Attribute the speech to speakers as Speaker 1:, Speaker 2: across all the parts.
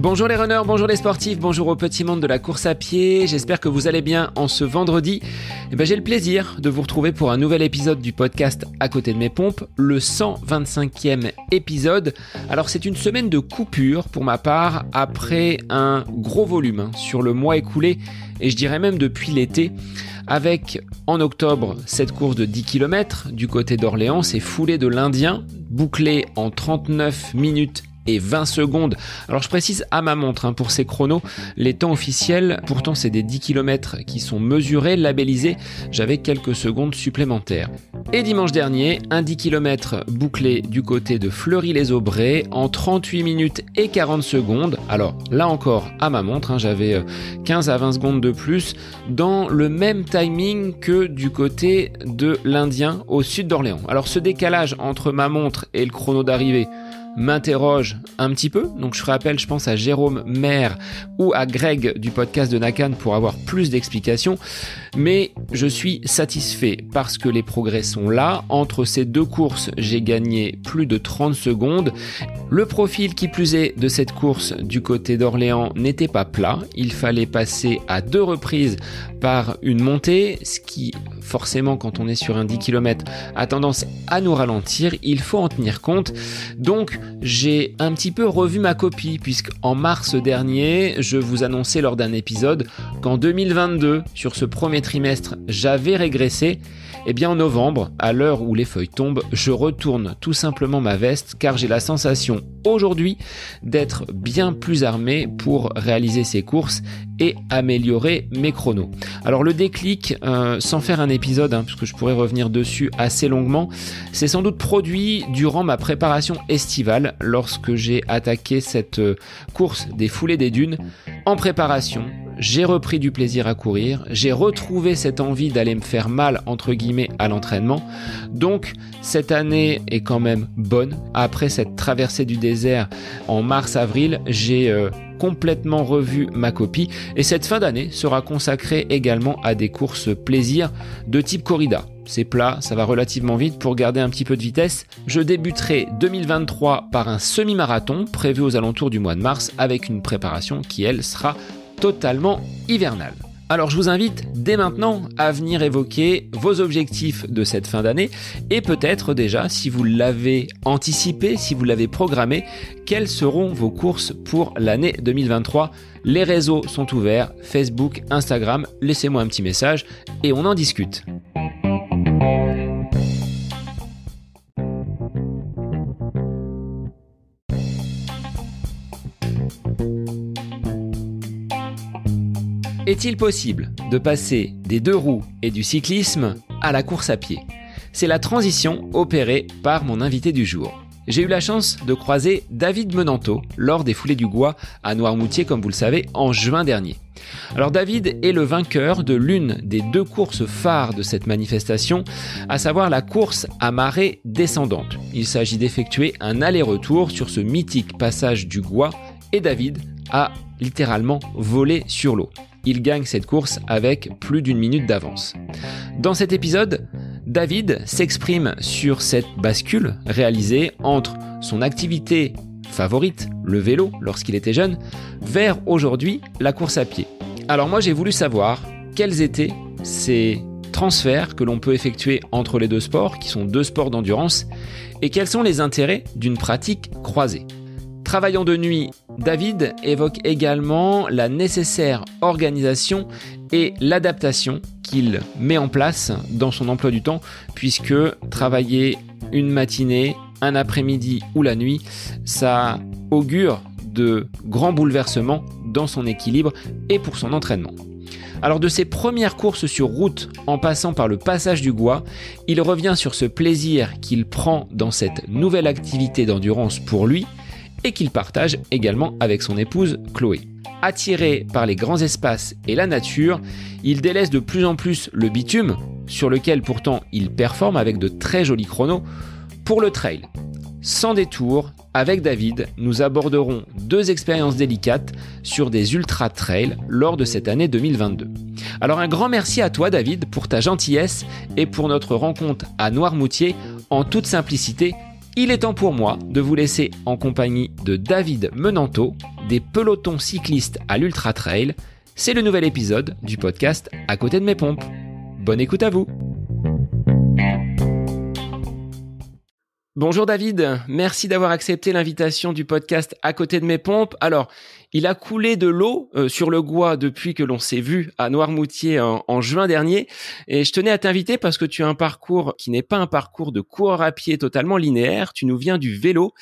Speaker 1: Bonjour les runners, bonjour les sportifs, bonjour au petit monde de la course à pied. J'espère que vous allez bien en ce vendredi. Eh ben, j'ai le plaisir de vous retrouver pour un nouvel épisode du podcast À côté de mes pompes, le 125e épisode. Alors c'est une semaine de coupure pour ma part après un gros volume hein, sur le mois écoulé et je dirais même depuis l'été avec en octobre cette course de 10 km du côté d'Orléans, c'est foulé de l'Indien, bouclé en 39 minutes et 20 secondes. Alors je précise à ma montre, hein, pour ces chronos, les temps officiels, pourtant c'est des 10 km qui sont mesurés, labellisés, j'avais quelques secondes supplémentaires. Et dimanche dernier, un 10 km bouclé du côté de Fleury-les-Aubrais en 38 minutes et 40 secondes. Alors là encore, à ma montre, hein, j'avais 15 euh, à 20 secondes de plus, dans le même timing que du côté de l'Indien au sud d'Orléans. Alors ce décalage entre ma montre et le chrono d'arrivée, m'interroge un petit peu. Donc je ferai appel, je pense, à Jérôme Maire ou à Greg du podcast de Nakan pour avoir plus d'explications. Mais je suis satisfait parce que les progrès sont là. Entre ces deux courses, j'ai gagné plus de 30 secondes. Le profil qui plus est de cette course du côté d'Orléans n'était pas plat. Il fallait passer à deux reprises par une montée, ce qui forcément quand on est sur un 10 km a tendance à nous ralentir. Il faut en tenir compte. Donc j'ai un petit peu revu ma copie puisque en mars dernier, je vous annonçais lors d'un épisode qu'en 2022, sur ce premier trimestre, j'avais régressé. Et eh bien en novembre, à l'heure où les feuilles tombent, je retourne tout simplement ma veste car j'ai la sensation aujourd'hui d'être bien plus armé pour réaliser ces courses et améliorer mes chronos. Alors le déclic, euh, sans faire un épisode, hein, puisque je pourrais revenir dessus assez longuement, c'est sans doute produit durant ma préparation estivale lorsque j'ai attaqué cette euh, course des foulées des dunes en préparation j'ai repris du plaisir à courir, j'ai retrouvé cette envie d'aller me faire mal entre guillemets à l'entraînement. Donc cette année est quand même bonne. Après cette traversée du désert en mars-avril, j'ai euh, complètement revu ma copie et cette fin d'année sera consacrée également à des courses plaisir de type corrida. C'est plat, ça va relativement vite pour garder un petit peu de vitesse. Je débuterai 2023 par un semi-marathon prévu aux alentours du mois de mars avec une préparation qui elle sera totalement hivernal. Alors je vous invite dès maintenant à venir évoquer vos objectifs de cette fin d'année et peut-être déjà si vous l'avez anticipé, si vous l'avez programmé, quelles seront vos courses pour l'année 2023. Les réseaux sont ouverts, Facebook, Instagram, laissez-moi un petit message et on en discute. Est-il possible de passer des deux roues et du cyclisme à la course à pied? C'est la transition opérée par mon invité du jour. J'ai eu la chance de croiser David Menanto lors des foulées du Gois à Noirmoutier, comme vous le savez, en juin dernier. Alors David est le vainqueur de l'une des deux courses phares de cette manifestation, à savoir la course à marée descendante. Il s'agit d'effectuer un aller-retour sur ce mythique passage du Gois et David a littéralement volé sur l'eau il gagne cette course avec plus d'une minute d'avance. Dans cet épisode, David s'exprime sur cette bascule réalisée entre son activité favorite, le vélo, lorsqu'il était jeune, vers aujourd'hui la course à pied. Alors moi j'ai voulu savoir quels étaient ces transferts que l'on peut effectuer entre les deux sports, qui sont deux sports d'endurance, et quels sont les intérêts d'une pratique croisée. Travaillant de nuit, David évoque également la nécessaire organisation et l'adaptation qu'il met en place dans son emploi du temps, puisque travailler une matinée, un après-midi ou la nuit, ça augure de grands bouleversements dans son équilibre et pour son entraînement. Alors de ses premières courses sur route en passant par le passage du Gois, il revient sur ce plaisir qu'il prend dans cette nouvelle activité d'endurance pour lui et qu'il partage également avec son épouse Chloé. Attiré par les grands espaces et la nature, il délaisse de plus en plus le bitume, sur lequel pourtant il performe avec de très jolis chronos, pour le trail. Sans détour, avec David, nous aborderons deux expériences délicates sur des ultra trails lors de cette année 2022. Alors un grand merci à toi David pour ta gentillesse et pour notre rencontre à Noirmoutier en toute simplicité il est temps pour moi de vous laisser en compagnie de David Menanto, des pelotons cyclistes à l'Ultra Trail. C'est le nouvel épisode du podcast À côté de mes pompes. Bonne écoute à vous. Bonjour David, merci d'avoir accepté l'invitation du podcast À côté de mes pompes. Alors, il a coulé de l'eau euh, sur le Gois depuis que l'on s'est vu à Noirmoutier en, juin dernier. Et je tenais à t'inviter parce que tu as un parcours qui n'est pas un parcours de coureur à pied totalement linéaire. Tu nous viens du vélo.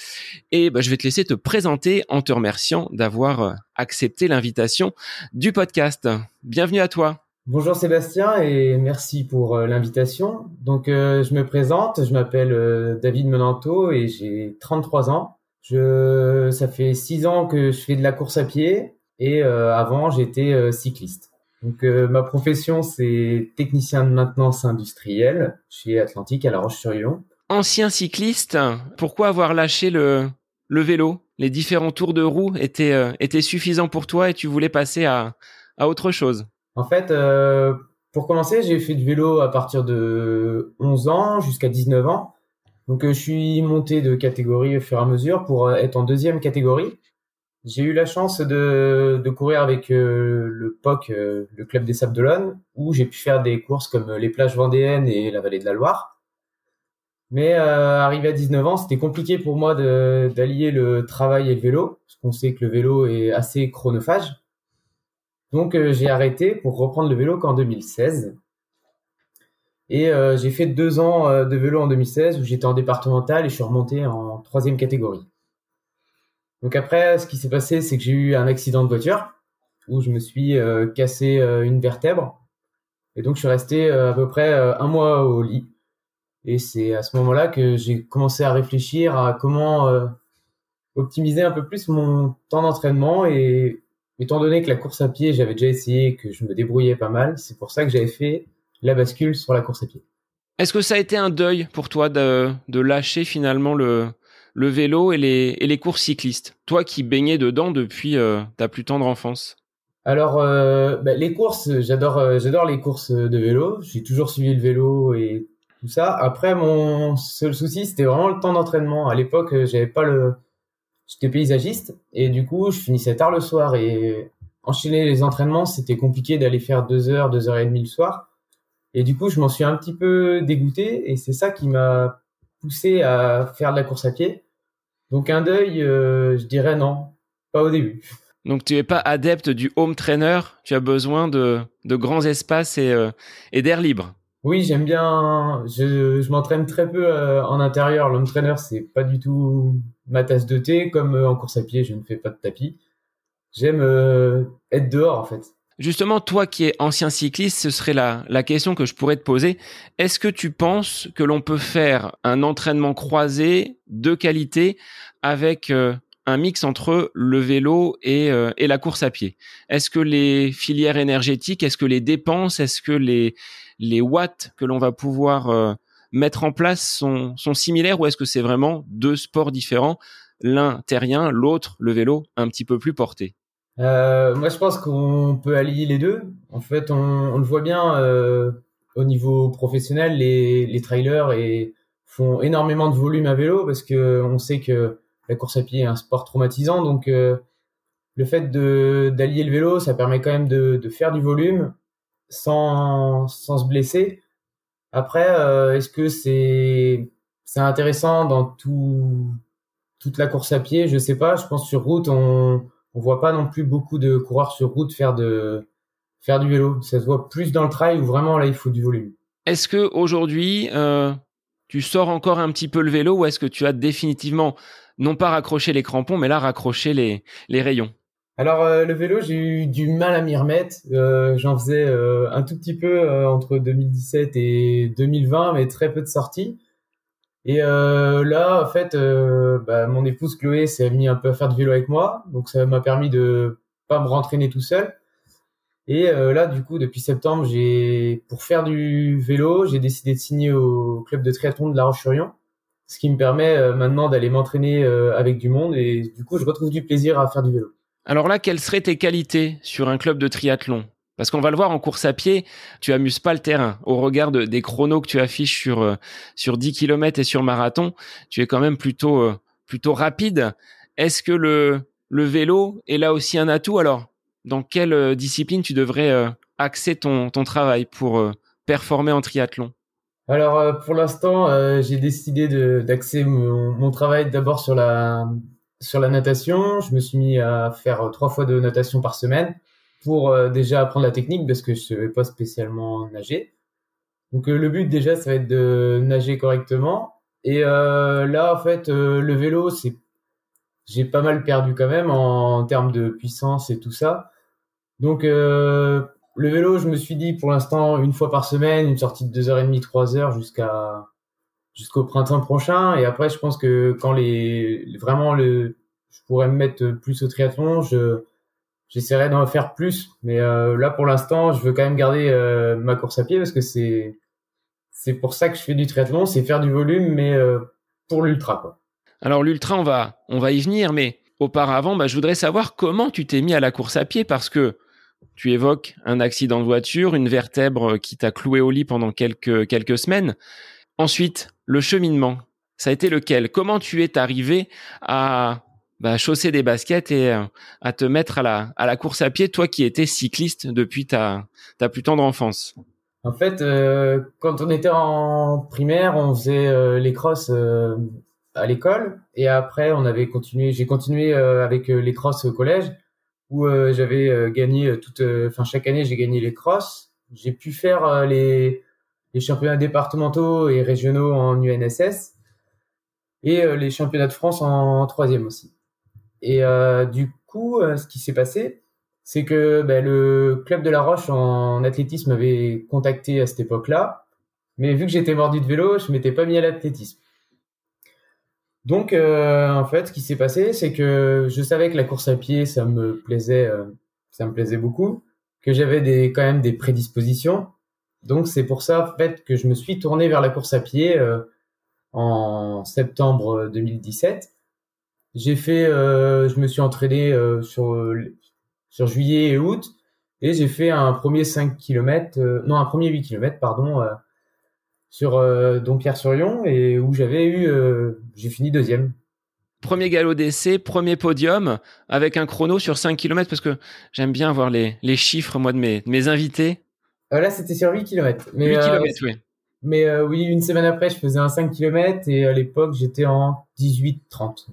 Speaker 1: Et bah, je vais te laisser te présenter en te remerciant d'avoir euh, accepté l'invitation du podcast. Bienvenue à toi.
Speaker 2: Bonjour Sébastien et merci pour euh, l'invitation. Donc je me présente, je m'appelle David Menanto et j'ai 33 ans. Je, ça fait 6 ans que je fais de la course à pied et avant j'étais cycliste. Donc ma profession c'est technicien de maintenance industrielle chez Atlantique à La Roche-sur-Yon.
Speaker 1: Ancien cycliste, pourquoi avoir lâché le, le vélo? Les différents tours de roue étaient, étaient suffisants pour toi et tu voulais passer à, à autre chose?
Speaker 2: En fait, euh, pour commencer, j'ai fait du vélo à partir de 11 ans jusqu'à 19 ans. Donc, euh, je suis monté de catégorie au fur et à mesure pour euh, être en deuxième catégorie. J'ai eu la chance de, courir avec le POC, le Club des Sables d'Olonne, où j'ai pu faire des courses comme les plages vendéennes et la vallée de la Loire. Mais arrivé à 19 ans, c'était compliqué pour moi d'allier le travail et le vélo, parce qu'on sait que le vélo est assez chronophage. Donc euh, j'ai arrêté pour reprendre le vélo qu'en 2016. Et euh, j'ai fait deux ans euh, de vélo en 2016 où j'étais en départemental et je suis remonté en troisième catégorie. Donc après, ce qui s'est passé, c'est que j'ai eu un accident de voiture où je me suis cassé une vertèbre. Et donc je suis resté à peu près un mois au lit. Et c'est à ce moment-là que j'ai commencé à réfléchir à comment optimiser un peu plus mon temps d'entraînement et étant donné que la course à pied, j'avais déjà essayé, que je me débrouillais pas mal, c'est pour ça que j'avais fait la bascule sur la course à pied.
Speaker 1: Est-ce que ça a été un deuil pour toi de, de lâcher finalement le, le vélo et les, et les courses cyclistes? Toi qui baignais dedans depuis euh, ta plus tendre enfance
Speaker 2: alors, euh, bah, les courses, j'adore, euh, j'adore les courses de vélo. J'ai toujours suivi le vélo et tout ça. Après, mon seul souci, c'était vraiment le temps d'entraînement. À l'époque, j'avais pas le, j'étais paysagiste et du coup, je finissais tard le soir et enchaîner les entraînements, c'était compliqué d'aller faire deux heures, deux heures et demie le soir. Et du coup, je m'en suis un petit peu dégoûté et c'est ça qui m'a poussé à faire de la course à pied. Donc un deuil, euh, je dirais non, pas au début.
Speaker 1: Donc tu es pas adepte du home trainer, tu as besoin de, de grands espaces et, euh, et d'air libre.
Speaker 2: Oui, j'aime bien. Je, je m'entraîne très peu euh, en intérieur. L'home trainer, c'est pas du tout ma tasse de thé. Comme en course à pied, je ne fais pas de tapis. J'aime être dehors, en fait.
Speaker 1: Justement, toi qui es ancien cycliste, ce serait la, la question que je pourrais te poser. Est-ce que tu penses que l'on peut faire un entraînement croisé de qualité avec un mix entre le vélo et, et la course à pied? Est-ce que les filières énergétiques, est-ce que les dépenses, est-ce que les watts que l'on va pouvoir euh, mettre en place sont similaires ou est-ce que c'est vraiment deux sports différents, l'un terrien, l'autre, le vélo, un petit peu plus porté
Speaker 2: euh, Moi, je pense qu'on peut allier les deux. En fait, on, le voit bien euh, au niveau professionnel, les, les trailers et font énormément de volume à vélo parce que on sait que la course à pied est un sport traumatisant. Donc, le fait d'allier le vélo, ça permet quand même de, de faire du volume sans, sans se blesser. Après, euh, est-ce que c'est c'est intéressant dans tout toute la course à pied? Je sais pas. Je pense sur route, on on voit pas non plus beaucoup de coureurs sur route faire de faire du vélo. Ça se voit plus dans le trail où vraiment là il faut du volume.
Speaker 1: Est-ce que aujourd'hui euh, tu sors encore un petit peu le vélo ou est-ce que tu as définitivement non pas raccroché les crampons mais là raccroché les les rayons?
Speaker 2: Alors euh, le vélo, j'ai eu du mal à m'y remettre. Euh, J'en faisais euh, un tout petit peu euh, entre 2017 et 2020, mais très peu de sorties. Et là, en fait, bah, mon épouse Chloé s'est mis un peu à faire du vélo avec moi, donc ça m'a permis de pas me rentraîner tout seul. Et là, du coup, depuis septembre, j'ai pour faire du vélo, j'ai décidé de signer au club de triathlon de La Roche-sur-Yon, ce qui me permet maintenant d'aller m'entraîner avec du monde et du coup, je retrouve du plaisir à faire du vélo.
Speaker 1: Alors là, quelles seraient tes qualités sur un club de triathlon? Parce qu'on va le voir en course à pied, tu amuses pas le terrain. Au regard des chronos que tu affiches sur euh, sur 10 km et sur marathon, tu es quand même plutôt euh, plutôt rapide. Est-ce que le le vélo est là aussi un atout Alors, dans quelle euh, discipline tu devrais axer ton ton travail pour performer en triathlon?
Speaker 2: Alors pour l'instant, j'ai décidé d'axer mon, mon travail d'abord sur la sur la natation. Je me suis mis à faire trois fois de natation par semaine pour euh, déjà apprendre la technique parce que je savais pas spécialement nager. Donc euh, le but déjà ça va être de nager correctement. Et euh, là en fait le vélo c'est j'ai pas mal perdu quand même en, termes de puissance et tout ça. Donc le vélo je me suis dit pour l'instant une fois par semaine une sortie de 2h30 3h jusqu'à jusqu'au printemps prochain et après je pense que quand les vraiment le je pourrais me mettre plus au triathlon je j'essaierai d'en faire plus. Mais euh, là, pour l'instant, je veux quand même garder euh, ma course à pied parce que c'est c'est pour ça que je fais du triathlon, c'est faire du volume, mais euh, pour l'ultra. Quoi.
Speaker 1: Alors l'ultra, on va on va y venir, mais auparavant, bah, je voudrais savoir comment tu t'es mis à la course à pied parce que tu évoques un accident de voiture, une vertèbre qui t'a cloué au lit pendant quelques quelques semaines. Ensuite, le cheminement, ça a été lequel? Comment tu es arrivé à bah, chausser des baskets et euh, à te mettre à la, à la course à pied, toi qui étais cycliste depuis ta, ta plus tendre enfance
Speaker 2: En fait, euh, quand on était en primaire, on faisait euh, les crosses à l'école et après on avait continué. J'ai continué avec les crosses au collège où j'avais gagné toute, enfin chaque année j'ai gagné les crosses. J'ai pu faire les, les championnats départementaux et régionaux en UNSS et les championnats de France en troisième aussi. Et euh, du coup, euh, ce qui s'est passé, c'est que ben, le club de La Roche en athlétisme m'avait contacté à cette époque-là, mais vu que j'étais mordu de vélo, je m'étais pas mis à l'athlétisme. Donc, euh, en fait, ce qui s'est passé, c'est que je savais que la course à pied, ça me plaisait, euh, ça me plaisait beaucoup, que j'avais des, quand même des prédispositions. Donc, c'est pour ça, en fait, que je me suis tourné vers la course à pied euh, en septembre 2017 j'ai fait, euh, je me suis entraîné euh, sur sur juillet et août et j'ai fait un premier 5 km, euh, non un premier 8 km pardon sur Dompierre-sur-Yon et où j'avais eu, j'ai fini deuxième.
Speaker 1: Premier galop d'essai, premier podium avec un chrono sur 5 km parce que j'aime bien voir les, les chiffres moi de mes, mes invités.
Speaker 2: là c'était sur 8 km.
Speaker 1: Mais, 8 km oui.
Speaker 2: Mais oui, une semaine après je faisais un 5 km et à l'époque j'étais en 18-30.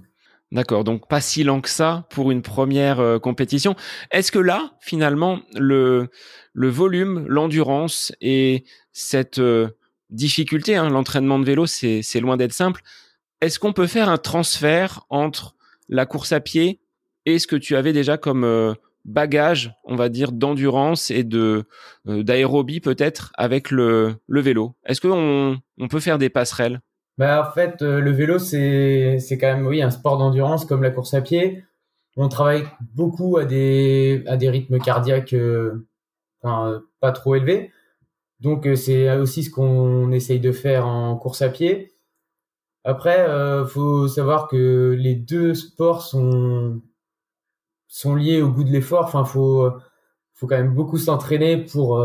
Speaker 1: D'accord, donc pas si lent que ça pour une première euh, compétition. Est-ce que là, finalement, le, le volume, l'endurance et cette euh, difficulté, hein, l'entraînement de vélo, c'est loin d'être simple. Est-ce qu'on peut faire un transfert entre la course à pied et ce que tu avais déjà comme euh, bagage, on va dire, d'endurance et de d'aérobie peut-être avec le, le vélo? Est-ce qu'on on peut faire des passerelles?
Speaker 2: Bah, en fait, euh, le vélo, c'est, c'est quand même, oui, un sport d'endurance comme la course à pied. On travaille beaucoup à des, à des rythmes cardiaques, euh, enfin, pas trop élevés. Donc, euh, c'est aussi ce qu'on essaye de faire en course à pied. Après, euh, faut savoir que les deux sports sont, sont liés au goût de l'effort. Enfin, faut, faut quand même beaucoup s'entraîner pour,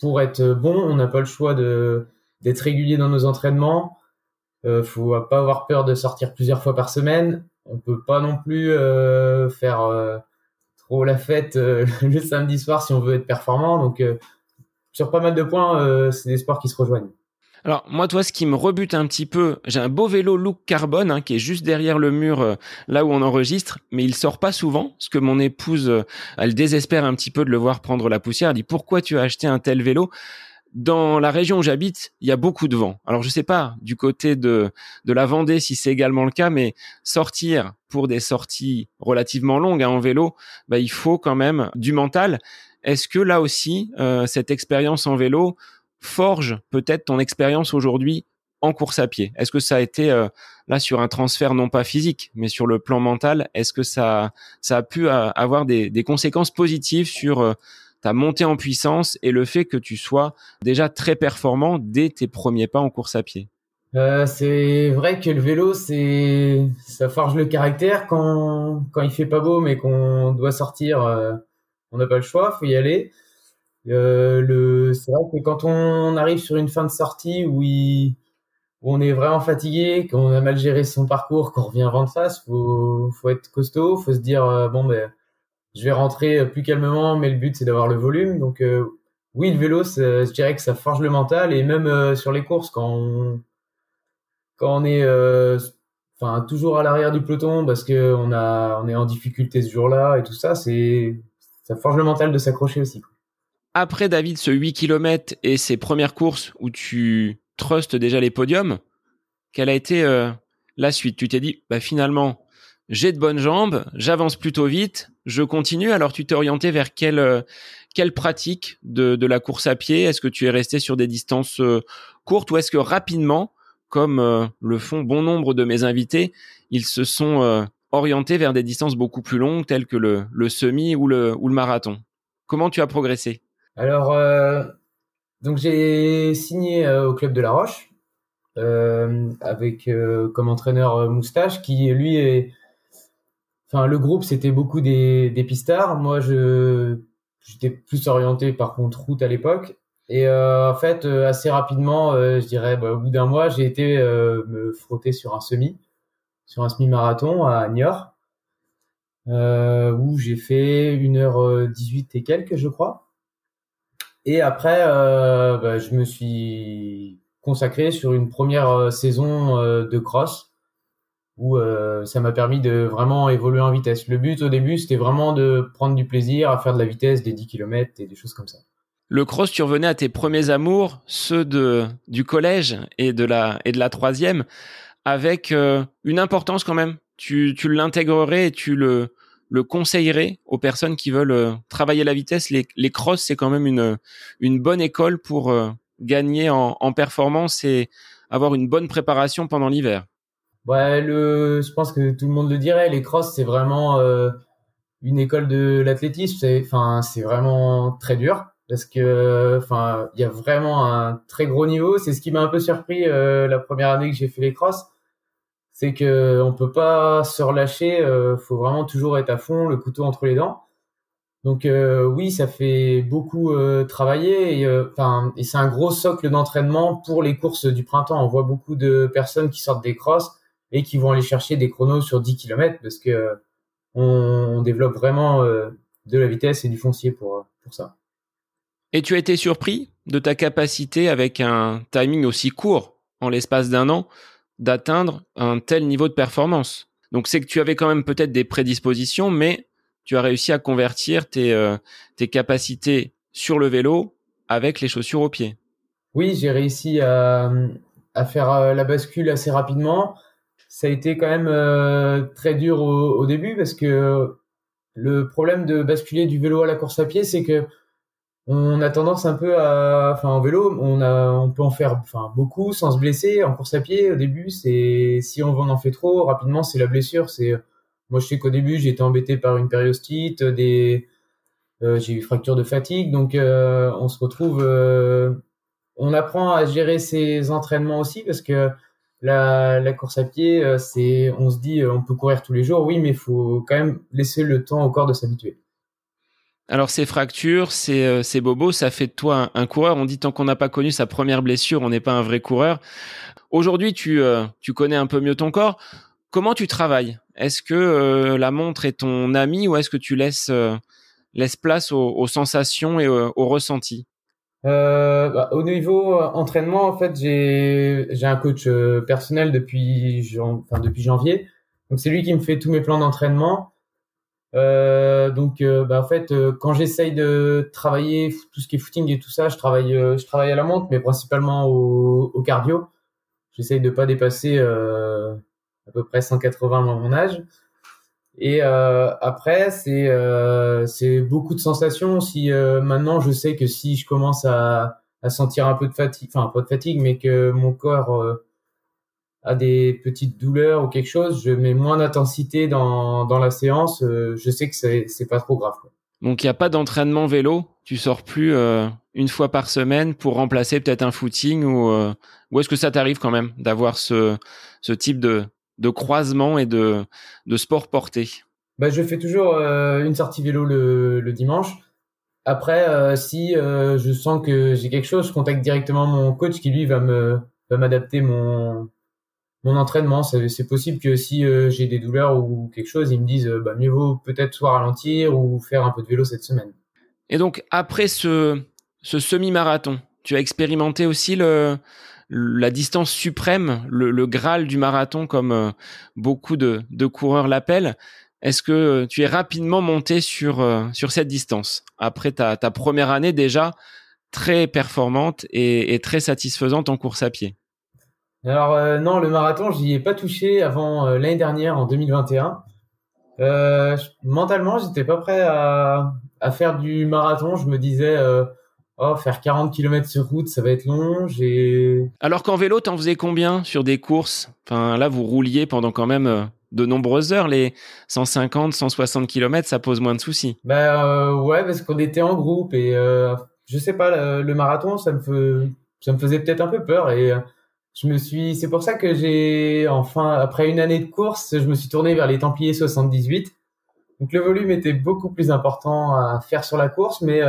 Speaker 2: pour être bon. On n'a pas le choix de, d'être régulier dans nos entraînements. Euh, faut pas avoir peur de sortir plusieurs fois par semaine. On peut pas non plus euh, faire euh, trop la fête euh, le samedi soir si on veut être performant. Donc sur pas mal de points, c'est des sports qui se rejoignent.
Speaker 1: Alors moi, toi, ce qui me rebute un petit peu, j'ai un beau vélo look carbone hein, qui est juste derrière le mur là où on enregistre, mais il sort pas souvent, parce que mon épouse, elle désespère un petit peu de le voir prendre la poussière. Elle dit pourquoi tu as acheté un tel vélo? Dans la région où j'habite, il y a beaucoup de vent. Alors je sais pas du côté de de la Vendée si c'est également le cas, mais sortir pour des sorties relativement longues hein, en vélo, bah, il faut quand même du mental. Est-ce que là aussi euh, cette expérience en vélo forge peut-être ton expérience aujourd'hui en course à pied? Est-ce que ça a été euh, là sur un transfert non pas physique, mais sur le plan mental Est-ce que ça ça a pu euh, avoir des, des conséquences positives sur ta montée en puissance et le fait que tu sois déjà très performant dès tes premiers pas en course à pied
Speaker 2: euh, c'est vrai que le vélo, c'est ça forge le caractère quand quand il fait pas beau, mais qu'on doit sortir, euh, on n'a pas le choix, faut y aller. le, c'est vrai que quand on arrive sur une fin de sortie où, on est vraiment fatigué, qu'on a mal géré son parcours, qu'on revient de face, faut, faut être costaud, faut se dire bon ben je vais rentrer plus calmement, mais le but c'est d'avoir le volume. Donc oui, le vélo, je dirais que ça forge le mental et même sur les courses quand on, quand on est enfin toujours à l'arrière du peloton parce que on a on est en difficulté ce jour-là et tout ça, c'est ça forge le mental de s'accrocher aussi.
Speaker 1: Après David, ce 8 km et ces premières courses où tu trustes déjà les podiums, quelle a été euh, la suite? Tu t'es dit, bah finalement, j'ai de bonnes jambes, j'avance plutôt vite, je continue. Alors tu t'es orienté vers quelle euh, quelle pratique de, de la course à pied? Est-ce que tu es resté sur des distances euh, courtes ou est-ce que rapidement comme euh, le font bon nombre de mes invités, ils se sont euh, orientés vers des distances beaucoup plus longues telles que le, semi ou le, ou le marathon? Comment tu as progressé?
Speaker 2: Alors, euh, donc j'ai signé au club de La Roche avec comme entraîneur Moustache qui lui est, enfin le groupe c'était beaucoup des, des pistards. Moi je j'étais plus orienté par contre route à l'époque et euh, en fait, euh, assez rapidement, euh, je dirais, bah, au bout d'un mois, j'ai été me frotter sur un semi, sur un semi-marathon à Niort, où j'ai fait 1h18 et quelques, je crois. Et après, bah, je me suis consacré sur une première saison de cross où ça m'a permis de vraiment évoluer en vitesse. Le but au début, c'était vraiment de prendre du plaisir à faire de la vitesse, des 10 km et des choses comme ça
Speaker 1: le cross, tu revenais à tes premiers amours, ceux de du collège et de la et de la troisième, avec euh, une importance quand même. Tu, tu l'intégrerais et tu le le conseillerais aux personnes qui veulent euh, travailler la vitesse. Les, les cross, c'est quand même une une bonne école pour euh, gagner en, en performance et avoir une bonne préparation pendant l'hiver.
Speaker 2: Ouais, le, je pense que tout le monde le dirait. Les cross, c'est vraiment une école de l'athlétisme. C'est, enfin, c'est vraiment très dur parce que enfin il y a vraiment un très gros niveau c'est ce qui m'a un peu surpris euh, la première année que j'ai fait les crosses c'est que on peut pas se relâcher euh, faut vraiment toujours être à fond le couteau entre les dents donc euh, oui ça fait beaucoup euh, travailler et enfin et c'est un gros socle d'entraînement pour les courses du printemps on voit beaucoup de personnes qui sortent des crosses et qui vont aller chercher des chronos sur 10 km parce que on, on développe vraiment de la vitesse et du foncier pour pour ça
Speaker 1: et tu as été surpris de ta capacité avec un timing aussi court, en l'espace d'un an, d'atteindre un tel niveau de performance. Donc c'est que tu avais quand même peut-être des prédispositions, mais tu as réussi à convertir tes, euh, tes capacités sur le vélo avec les chaussures aux pieds.
Speaker 2: Oui, j'ai réussi à, à faire euh, la bascule assez rapidement. Ça a été quand même euh, très dur au, au, début parce que le problème de basculer du vélo à la course à pied, c'est que on a tendance un peu à, enfin en vélo, on a, on peut en faire, enfin beaucoup sans se blesser. En course à pied, au début, c'est si on en fait trop rapidement, c'est la blessure. C'est, moi je sais qu'au début j'ai été embêté par une périostite, des, euh, j'ai eu fracture de fatigue, donc euh, on se retrouve, euh, on apprend à gérer ses entraînements aussi parce que la, course à pied, c'est, on se dit, on peut courir tous les jours, oui, mais il faut quand même laisser le temps au corps de s'habituer.
Speaker 1: Alors ces fractures, ces, euh, bobos, ça fait de toi un, coureur. On dit tant qu'on n'a pas connu sa première blessure, on n'est pas un vrai coureur. Aujourd'hui, tu, euh, tu connais un peu mieux ton corps. Comment tu travailles? Est-ce que euh, la montre est ton ami ou est-ce que tu laisses place aux, sensations et aux, ressentis?
Speaker 2: Bah, Au niveau entraînement, en fait, j'ai un coach personnel depuis, enfin, depuis janvier. Donc c'est lui qui me fait tous mes plans d'entraînement. Euh, donc, euh, bah, en fait, euh, quand j'essaye de travailler tout ce qui est footing et tout ça, je travaille, je travaille à la montre, mais principalement au, au cardio. J'essaye de pas dépasser à peu près 180 à mon âge. Et après, c'est c'est beaucoup de sensations. Si maintenant, je sais que si je commence à, sentir un peu de fatigue, enfin pas de fatigue, mais que mon corps à des petites douleurs ou quelque chose, je mets moins d'intensité dans, dans la séance. Euh, je sais que c'est, c'est pas trop grave.
Speaker 1: Donc il n'y a pas d'entraînement vélo? Tu sors plus euh, une fois par semaine pour remplacer peut-être un footing ou, euh, est-ce que ça t'arrive quand même d'avoir ce, ce type de, de croisement et de, de sport porté
Speaker 2: bah, Je fais toujours une sortie vélo le, le dimanche. Après, si je sens que j'ai quelque chose, je contacte directement mon coach qui lui va me va m'adapter mon mon entraînement. C'est possible que si j'ai des douleurs ou quelque chose, ils me disent bah, mieux vaut peut-être soit ralentir ou faire un peu de vélo cette semaine.
Speaker 1: Et donc après ce ce semi-marathon, tu as expérimenté aussi le la distance suprême, le, graal du marathon, comme euh, beaucoup de, coureurs l'appellent. Est-ce que euh, tu es rapidement monté sur, euh, sur cette distance après ta, ta première année déjà très performante et, très satisfaisante en course à pied?
Speaker 2: Alors non, le marathon, j'y ai pas touché avant l'année dernière, en 2021. mentalement, j'étais pas prêt à, à, faire du marathon. Je me disais, Oh, faire 40 km sur route, ça va être long. J'ai.
Speaker 1: Alors qu'en vélo, t'en faisais combien sur des courses? Enfin, là, vous rouliez pendant quand même euh, de nombreuses heures. Les 150, 160 km, ça pose moins de soucis.
Speaker 2: Bah euh, ouais, parce qu'on était en groupe et euh, je sais pas, le, marathon, ça me, ça me faisait peut-être un peu peur et je me suis. C'est pour ça que j'ai enfin, après une année de course, je me suis tourné vers les Templiers 78. Donc le volume était beaucoup plus important à faire sur la course, mais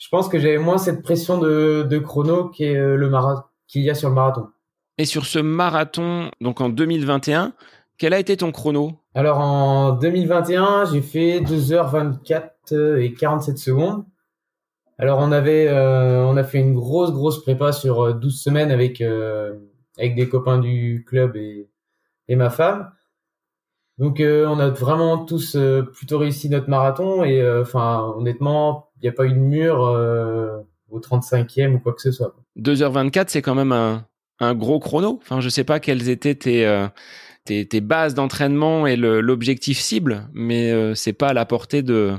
Speaker 2: je pense que j'avais moins cette pression de, de chrono qu'il y a sur le marathon.
Speaker 1: Et sur ce marathon, donc en 2021, quel a été ton chrono?
Speaker 2: Alors en 2021, j'ai fait 2h24 et 47 secondes. Alors on avait, euh, on a fait une grosse grosse prépa sur 12 euh, semaines avec euh, avec des copains du club et, et ma femme. Donc on a vraiment tous plutôt réussi notre marathon et enfin honnêtement n'y a pas eu de mur euh, au 35e ou quoi que ce soit.
Speaker 1: 2h24, c'est quand même un, un, gros chrono. Enfin, je sais pas quelles étaient tes, euh, tes, tes, bases d'entraînement et l'objectif cible, mais euh, c'est pas à la portée de,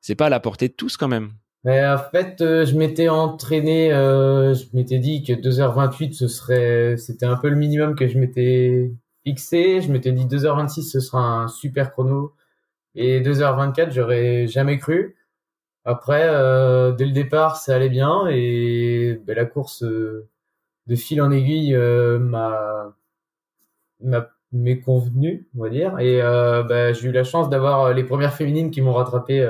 Speaker 1: c'est pas à la portée de tous quand même.
Speaker 2: Mais en fait, je m'étais entraîné, je m'étais dit que 2h28 ce serait, c'était un peu le minimum que je m'étais fixé. Je m'étais dit 2h26 ce sera un super chrono et 2h24 j'aurais jamais cru. Après, euh, dès le départ, ça allait bien et ben, la course euh, de fil en aiguille euh, m'a m'est convenu, on va dire. Et ben, j'ai eu la chance d'avoir les premières féminines qui m'ont rattrapé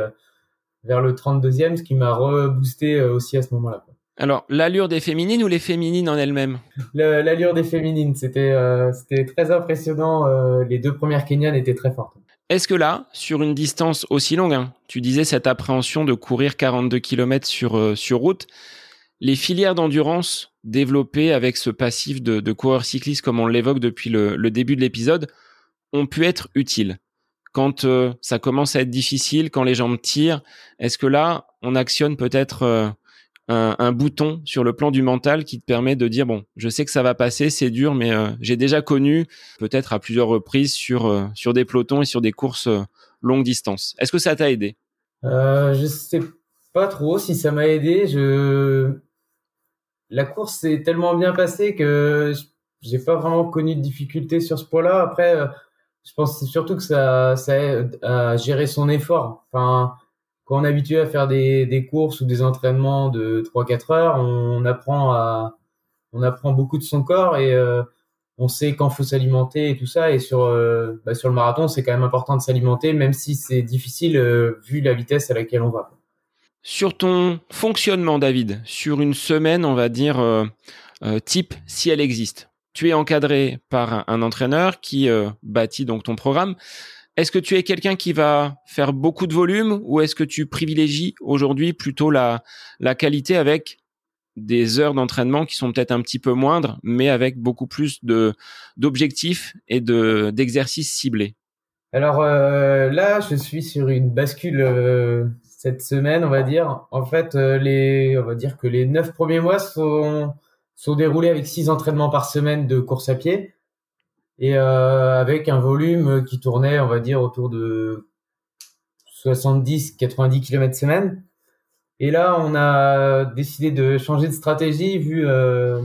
Speaker 2: vers le 32e, ce qui m'a reboosté aussi à ce moment-là.
Speaker 1: Alors, l'allure des féminines ou les féminines en elles-mêmes?
Speaker 2: L'allure des féminines, c'était c'était très impressionnant. les deux premières Kenyanes étaient très fortes.
Speaker 1: Est-ce que là, sur une distance aussi longue, hein, tu disais cette appréhension de courir 42 km sur, euh, sur route, les filières d'endurance développées avec ce passif de, coureur cycliste comme on l'évoque depuis le, début de l'épisode ont pu être utiles? Quand euh, ça commence à être difficile, quand les jambes tirent, est-ce que là, on actionne peut-être euh, un, bouton sur le plan du mental qui te permet de dire bon, je sais que ça va passer, c'est dur, mais euh, j'ai déjà connu peut-être à plusieurs reprises sur euh, sur des pelotons et sur des courses euh, longue distance. Est-ce que ça t'a aidé?
Speaker 2: Euh, Je sais pas trop si ça m'a aidé. Je la course s'est tellement bien passée que j'ai pas vraiment connu de difficultés sur ce point-là. Après, je pense surtout que ça ça aide à gérer son effort. Quand on est habitué à faire des, courses ou des entraînements de 3-4 heures, on, apprend à, on apprend beaucoup de son corps et euh, on sait quand faut s'alimenter et tout ça. Et sur, euh, bah sur le marathon, c'est quand même important de s'alimenter, même si c'est difficile euh, vu la vitesse à laquelle on va.
Speaker 1: Sur ton fonctionnement, David, sur une semaine, on va dire type, si elle existe, tu es encadré par un entraîneur qui bâtit donc ton programme. Est-ce que tu es quelqu'un qui va faire beaucoup de volume ou est-ce que tu privilégies aujourd'hui plutôt la, qualité avec des heures d'entraînement qui sont peut-être un petit peu moindres, mais avec beaucoup plus d'objectifs et de d'exercices ciblés?
Speaker 2: Alors euh, là, je suis sur une bascule euh, cette semaine, on va dire. En fait, euh, les on va dire que les neuf premiers mois sont sont déroulés avec six entraînements par semaine de course à pied et euh, avec un volume qui tournait, on va dire, autour de 70-90 km semaine. Et là, on a décidé de changer de stratégie vu, euh,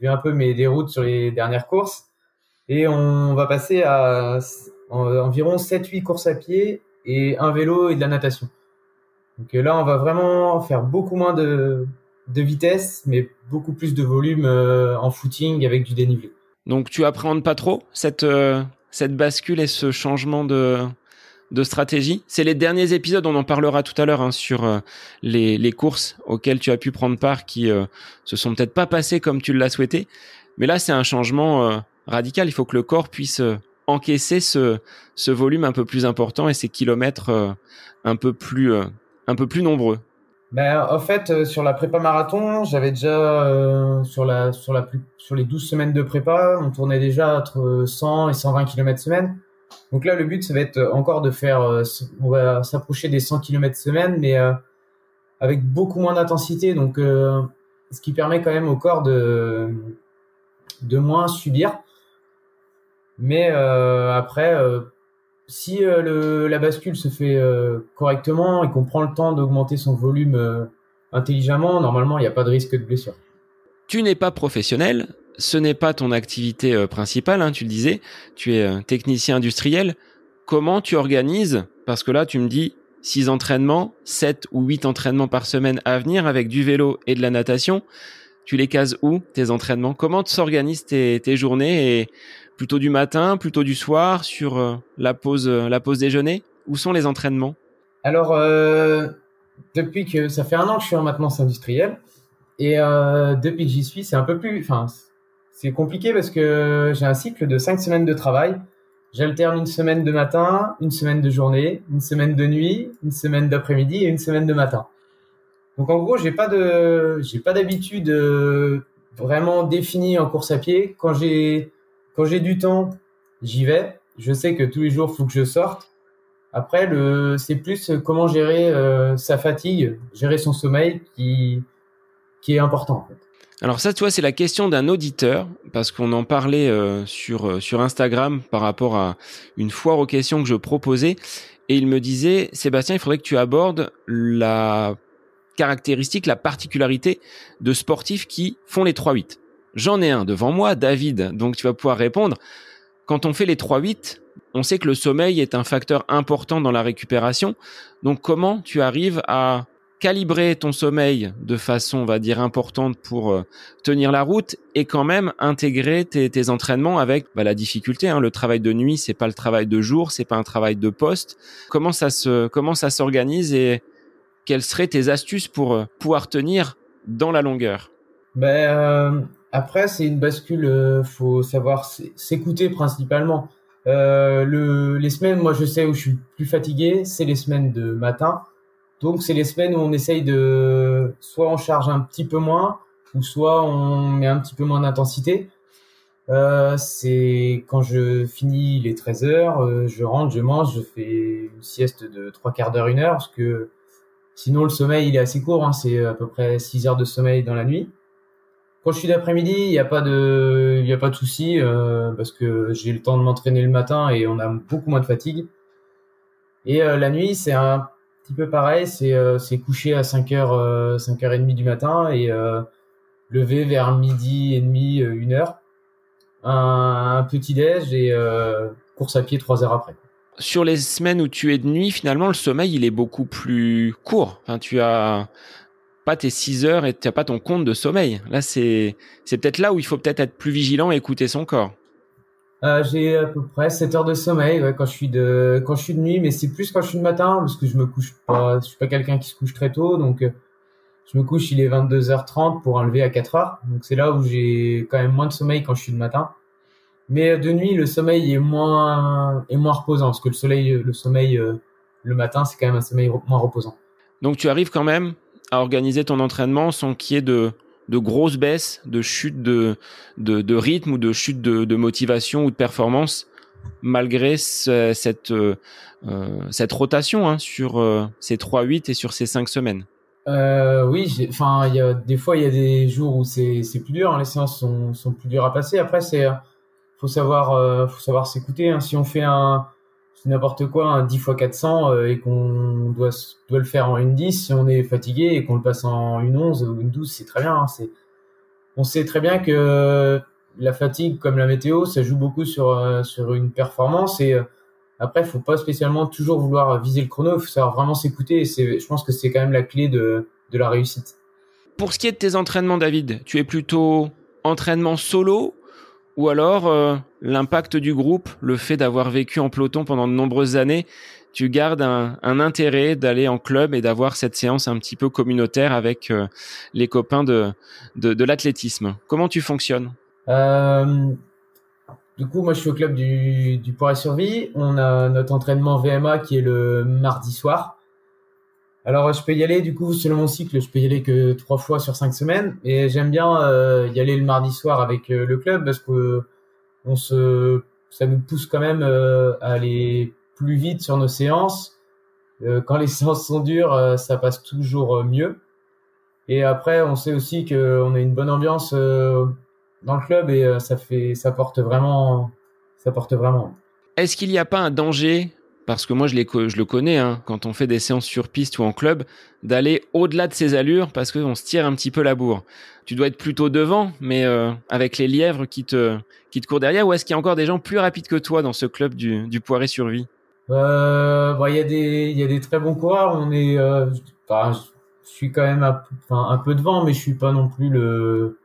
Speaker 2: vu un peu mes déroutes sur les dernières courses. Et on va passer à environ 7-8 courses à pied et un vélo et de la natation. Donc là, on va vraiment faire beaucoup moins de, de vitesse, mais beaucoup plus de volume euh, en footing avec du dénivelé.
Speaker 1: Donc tu appréhendes pas trop cette euh, cette bascule et ce changement de de stratégie? C'est les derniers épisodes, on en parlera tout à l'heure hein, sur euh, les, courses auxquelles tu as pu prendre part qui euh, se sont peut-être pas passées comme tu l'as souhaité. Mais là, c'est un changement euh, radical. Il faut que le corps puisse encaisser ce, ce volume un peu plus important et ces kilomètres un peu plus un peu plus nombreux.
Speaker 2: Ben, en fait, sur la prépa marathon, j'avais déjà sur la sur la sur les 12 semaines de prépa, on tournait déjà entre 100 et 120 km semaine. Donc là, le but, ça va être encore de faire, euh, on va s'approcher des 100 km semaine, mais euh, avec beaucoup moins d'intensité. Donc, euh, ce qui permet quand même au corps de, de moins subir. Mais après, si le, la bascule se fait correctement et qu'on prend le temps d'augmenter son volume intelligemment, normalement, il n'y a pas de risque de blessure.
Speaker 1: Tu n'es pas professionnel, ce n'est pas ton activité euh, principale, hein, tu le disais, tu es euh, technicien industriel. Comment tu organises Parce que là, tu me dis six entraînements, 7 ou 8 entraînements par semaine à venir avec du vélo et de la natation. Tu les cases où, tes entraînements? Comment s'organisent tes, tes journées et Plutôt du matin, plutôt du soir, sur euh, la pause, la pause déjeuner? Où sont les entraînements?
Speaker 2: Alors, depuis que ça fait un an que je suis en maintenance industrielle, et depuis que j'y suis, c'est un peu plus, enfin, c'est compliqué parce que j'ai un cycle de cinq semaines de travail. J'alterne une semaine de matin, une semaine de journée, une semaine de nuit, une semaine d'après-midi et une semaine de matin. Donc en gros, j'ai pas de, j'ai pas d'habitude euh, vraiment définie en course à pied. Quand j'ai, quand j'ai du temps, j'y vais. Je sais que tous les jours, faut que je sorte. Après, c'est plus comment gérer euh, sa fatigue, gérer son sommeil qui, est important.
Speaker 1: Alors ça, tu vois, c'est la question d'un auditeur, parce qu'on en parlait euh, sur, euh, sur Instagram par rapport à une foire aux questions que je proposais, et il me disait, Sébastien, il faudrait que tu abordes la caractéristique, la particularité de sportifs qui font les 3-8. J'en ai un devant moi, David, donc tu vas pouvoir répondre. Quand on fait les 3-8, on sait que le sommeil est un facteur important dans la récupération. Donc comment tu arrives à calibrer ton sommeil de façon, on va dire, importante pour euh, tenir la route et quand même intégrer tes, entraînements avec bah, la difficulté. Hein. Le travail de nuit, c'est pas le travail de jour, c'est pas un travail de poste. Comment ça se, comment ça s'organise et quelles seraient tes astuces pour euh, pouvoir tenir dans la longueur?
Speaker 2: Ben euh, après, c'est une bascule. faut savoir s'écouter principalement. le, les semaines, moi, je sais où je suis plus fatigué, c'est les semaines de matin donc, c'est les semaines où on essaye de, soit on charge un petit peu moins, ou soit on met un petit peu moins d'intensité. Euh, c'est quand je finis les 13 heures, euh, je rentre, je mange, je fais une sieste de trois quarts d'heure, une heure, parce que sinon le sommeil il est assez court, hein, c'est à peu près 6 heures de sommeil dans la nuit. Quand je suis d'après-midi, il n'y a pas de, il a pas de souci, euh, parce que j'ai le temps de m'entraîner le matin et on a beaucoup moins de fatigue. Et euh, la nuit, c'est un petit peu pareil, c'est euh, coucher à 5h 5h30 du matin et euh, lever vers midi et demi, euh, une heure. Un, petit déj et course à pied trois heures après.
Speaker 1: Sur les semaines où tu es de nuit, finalement, le sommeil, il est beaucoup plus court. Enfin, tu as pas tes 6 heures et tu n'as pas ton compte de sommeil. Là, c'est c'est peut-être là où il faut peut-être être plus vigilant et écouter son corps.
Speaker 2: Euh, j'ai à peu près 7 heures de sommeil ouais, quand je suis de quand je suis de nuit, mais c'est plus quand je suis de matin parce que je me couche pas. Je suis pas quelqu'un qui se couche très tôt, donc euh, je me couche il est 22h30 pour enlever à 4h. Donc c'est là où j'ai quand même moins de sommeil quand je suis de matin. Mais euh, de nuit, le sommeil est moins est moins reposant parce que le soleil, le sommeil le matin, c'est quand même un sommeil moins reposant.
Speaker 1: Donc tu arrives quand même à organiser ton entraînement sans qu'il y ait de de grosses baisses, de chutes de, de, rythme ou de chutes de, motivation ou de performance, malgré cette, euh, euh, cette rotation hein, sur euh, ces 3-8 et sur ces 5 semaines?
Speaker 2: Oui, enfin, il y a, des fois, il y a des jours où c'est plus dur, hein, les séances sont, sont plus dures à passer. Après, c'est faut savoir, faut s'écouter. Hein. Si on fait un, n'importe quoi, un 10 x 400 et qu'on doit, doit le faire en une 10, si on est fatigué et qu'on le passe en une 11 ou une 12, c'est très bien. Hein, c'est, on sait très bien que la fatigue, comme la météo, ça joue beaucoup sur, euh, sur une performance et euh, après, faut pas spécialement toujours vouloir viser le chrono, faut savoir vraiment s'écouter et c'est, je pense que c'est quand même la clé de, de la réussite.
Speaker 1: Pour ce qui est de tes entraînements, David, tu es plutôt entraînement solo ou alors l'impact du groupe, le fait d'avoir vécu en peloton pendant de nombreuses années, tu gardes un, intérêt d'aller en club et d'avoir cette séance un petit peu communautaire avec les copains de, de, l'athlétisme. Comment tu fonctionnes?
Speaker 2: Du coup, moi je suis au club du, du Poids et Survie. On a notre entraînement VMA qui est le mardi soir. Alors, je peux y aller, du coup, selon mon cycle, je peux y aller que trois fois sur cinq semaines. Et j'aime bien euh, y aller le mardi soir avec euh, le club parce que on se, ça nous pousse quand même euh, à aller plus vite sur nos séances. quand les séances sont dures, ça passe toujours mieux. Et après, on sait aussi qu'on a une bonne ambiance dans le club et ça fait, ça porte vraiment, ça porte vraiment.
Speaker 1: Est-ce qu'il n'y a pas un danger parce que moi je, le connais, hein, quand on fait des séances sur piste ou en club, d'aller au-delà de ses allures parce qu'on se tire un petit peu la bourre. Tu dois être plutôt devant, mais euh, avec les lièvres qui te, qui te courent derrière, ou est-ce qu'il y a encore des gens plus rapides que toi dans ce club du, Poiré Survie?
Speaker 2: Euh, bah, Il y, a des, très bons coureurs, on est, euh, je suis quand même un, un, peu devant, mais je suis pas non plus le...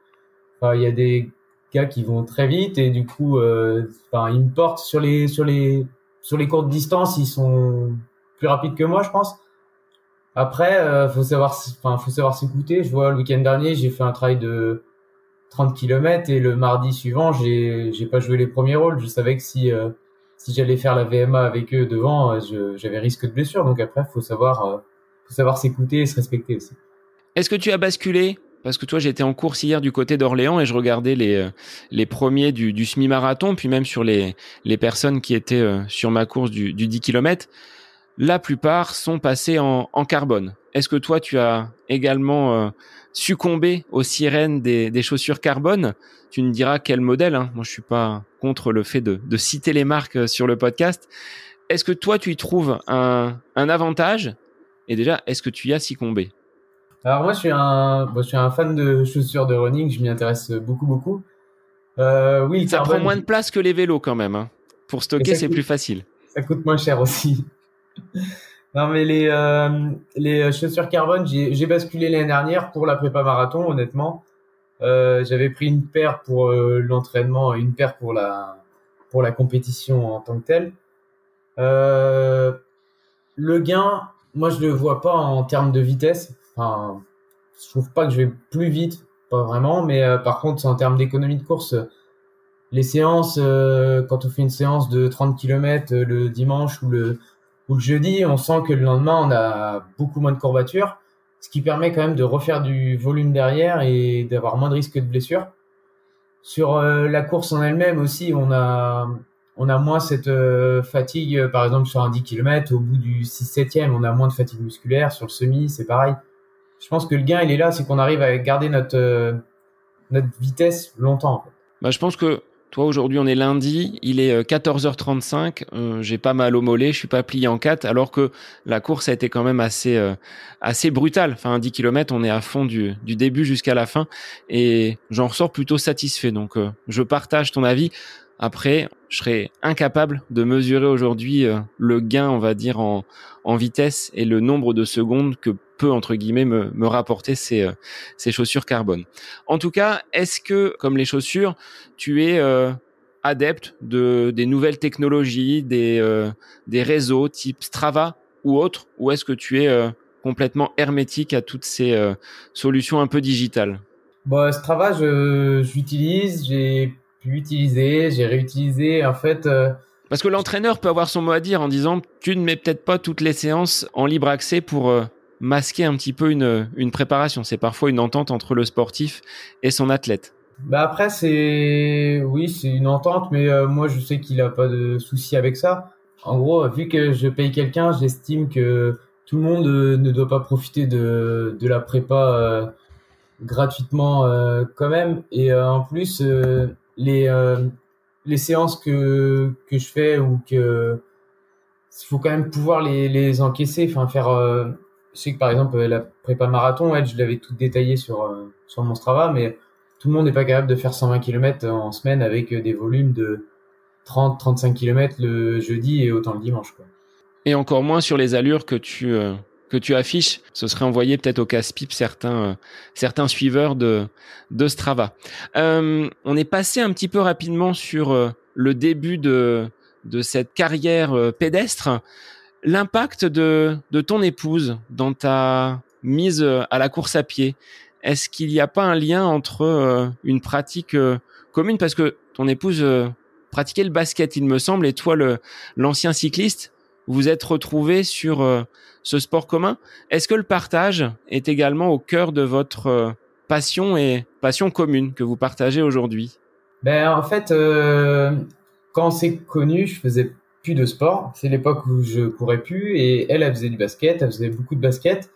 Speaker 2: Il y a des gars qui vont très vite et du coup, euh, ils me portent sur les, sur les sur les courtes distances, ils sont plus rapides que moi, je pense. Après, euh, faut savoir, enfin, faut savoir s'écouter. Je vois le week-end dernier, j'ai fait un travail de 30 km et le mardi suivant, j'ai, j'ai pas joué les premiers rôles. Je savais que si, euh, si j'allais faire la VMA avec eux devant, euh, j'avais risque de blessure. Donc après, faut savoir, faut savoir s'écouter et se respecter aussi.
Speaker 1: Est-ce que tu as basculé parce que toi, j'étais en course hier du côté d'Orléans et je regardais les, euh, les premiers du, du semi-marathon, puis même sur les, les personnes qui étaient euh, sur ma course du, du 10 km. La plupart sont passés en, en carbone. Est-ce que toi, tu as également euh, succombé aux sirènes des, des, chaussures carbone? Tu me diras quel modèle. Hein. Moi, je suis pas contre le fait de, de citer les marques sur le podcast. Est-ce que toi, tu y trouves un, un avantage? Et déjà, est-ce que tu y as succombé?
Speaker 2: Alors moi, je suis un, je suis un fan de chaussures de running. Je m'y intéresse beaucoup, beaucoup.
Speaker 1: Euh, oui, ça prend moins de place que les vélos quand même. Hein. Pour stocker, c'est plus facile.
Speaker 2: Ça coûte moins cher aussi. non, mais les euh, les chaussures carbone, j'ai basculé l'année dernière pour la prépa marathon. Honnêtement, euh, j'avais pris une paire pour euh, l'entraînement, une paire pour la pour la compétition en tant que telle. Euh, le gain, moi, je le vois pas en termes de vitesse. Je trouve pas que je vais plus vite, pas vraiment, mais euh, par contre, en termes d'économie de course, les séances, euh, quand on fait une séance de 30 km euh, le dimanche ou le, jeudi, on sent que le lendemain, on a beaucoup moins de courbatures, ce qui permet quand même de refaire du volume derrière et d'avoir moins de risques de blessure. Sur la course en elle-même aussi, on a, on a moins cette fatigue, par exemple sur un 10 km, au bout du 6-7e, on a moins de fatigue musculaire, sur le semi, c'est pareil je pense que le gain, il est là, c'est qu'on arrive à garder notre, euh, notre vitesse longtemps.
Speaker 1: Bah, je pense que toi, aujourd'hui, on est lundi, il est 14h35, euh, euh, j'ai pas mal au mollet, je suis pas plié en quatre, alors que la course a été quand même assez, euh, assez brutale. Enfin, 10 km, on est à fond du, du début jusqu'à la fin, et j'en ressors plutôt satisfait. Donc, je partage ton avis. Après, je serais incapable de mesurer aujourd'hui le gain, on va dire, en, vitesse et le nombre de secondes que peut entre guillemets me, me rapporter ces, euh, ces chaussures carbone. En tout cas, est-ce que comme les chaussures, tu es euh, adepte de des nouvelles technologies, des euh, des réseaux type Strava ou autre, ou est-ce que tu es complètement hermétique à toutes ces solutions un peu digitales?
Speaker 2: Bon, Strava, je j'utilise, j'ai pu utiliser, j'ai réutilisé. En fait,
Speaker 1: parce que l'entraîneur peut avoir son mot à dire en disant tu ne mets peut-être pas toutes les séances en libre accès pour masquer un petit peu une, une préparation. C'est parfois une entente entre le sportif et son athlète.
Speaker 2: Bah après c'est oui c'est une entente mais euh, moi je sais qu'il a pas de souci avec ça. En gros vu que je paye quelqu'un j'estime que tout le monde euh, ne doit pas profiter de, de la prépa euh, gratuitement quand même et en plus les les séances que que je fais ou que il faut quand même pouvoir les les encaisser enfin faire je sais que par exemple la prépa marathon, ouais, je l'avais tout détaillé sur euh, sur mon Strava, mais tout le monde n'est pas capable de faire 120 km en semaine avec des volumes de 30-35 km le jeudi et autant le dimanche. Quoi.
Speaker 1: Et encore moins sur les allures que tu euh, que tu affiches, ce serait envoyé peut-être au casse-pipe certains, certains suiveurs de, de Strava. on est passé un petit peu rapidement sur le début de, de cette carrière pédestre. L'impact de, de ton épouse dans ta mise à la course à pied, est-ce qu'il n'y a pas un lien entre une pratique commune? Parce que ton épouse pratiquait le basket, il me semble, et toi, l'ancien cycliste, vous êtes retrouvés sur euh, ce sport commun. Est-ce que le partage est également au cœur de votre euh, passion et passion commune que vous partagez aujourd'hui?
Speaker 2: Ben en fait, euh, quand on s'est connu, je faisais plus de sport. C'est l'époque où je courais plus et elle, elle faisait du basket, elle faisait beaucoup de basket.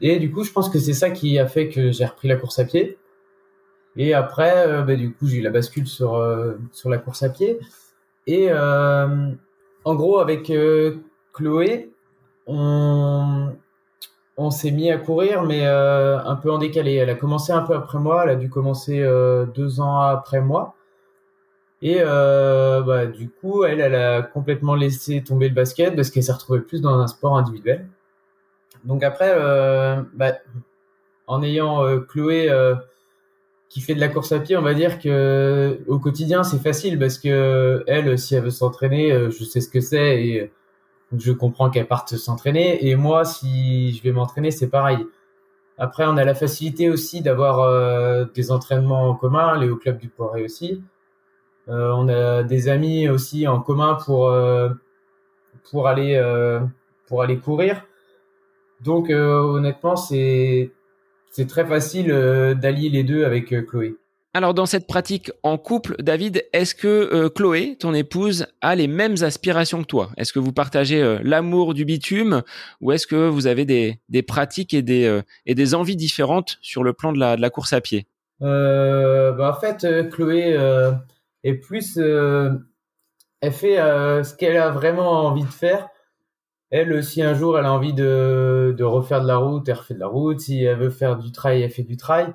Speaker 2: Et du coup, je pense que c'est ça qui a fait que j'ai repris la course à pied. Et après, bah, du coup, j'ai eu la bascule sur sur la course à pied. Et en gros, avec Chloé, on s'est mis à courir, mais un peu en décalé. Elle a commencé un peu après moi. Elle a dû commencer deux ans après moi. Et bah, du coup, elle, elle a complètement laissé tomber le basket parce qu'elle s'est retrouvée plus dans un sport individuel. Donc après, bah, en ayant Chloé qui fait de la course à pied, on va dire que au quotidien c'est facile parce que elle, si elle veut s'entraîner, euh, je sais ce que c'est et je comprends qu'elle parte s'entraîner. Et moi, si je vais m'entraîner, c'est pareil. Après, on a la facilité aussi d'avoir euh, des entraînements en commun, les au club du Poiré aussi. Euh, on a des amis aussi en commun pour pour aller pour aller courir. Donc honnêtement, c'est c'est très facile euh, d'allier les deux avec euh, Chloé.
Speaker 1: Alors dans cette pratique en couple, David, est-ce que euh, Chloé, ton épouse, a les mêmes aspirations que toi? Est-ce que vous partagez l'amour du bitume ou est-ce que vous avez des, des pratiques et des, et des envies différentes sur le plan de la, de la course à pied?
Speaker 2: Bah, En fait, Chloé est plus... elle fait ce qu'elle a vraiment envie de faire elle, si un jour elle a envie de, de refaire de la route, elle refait de la route. Si elle veut faire du trail, elle fait du trail.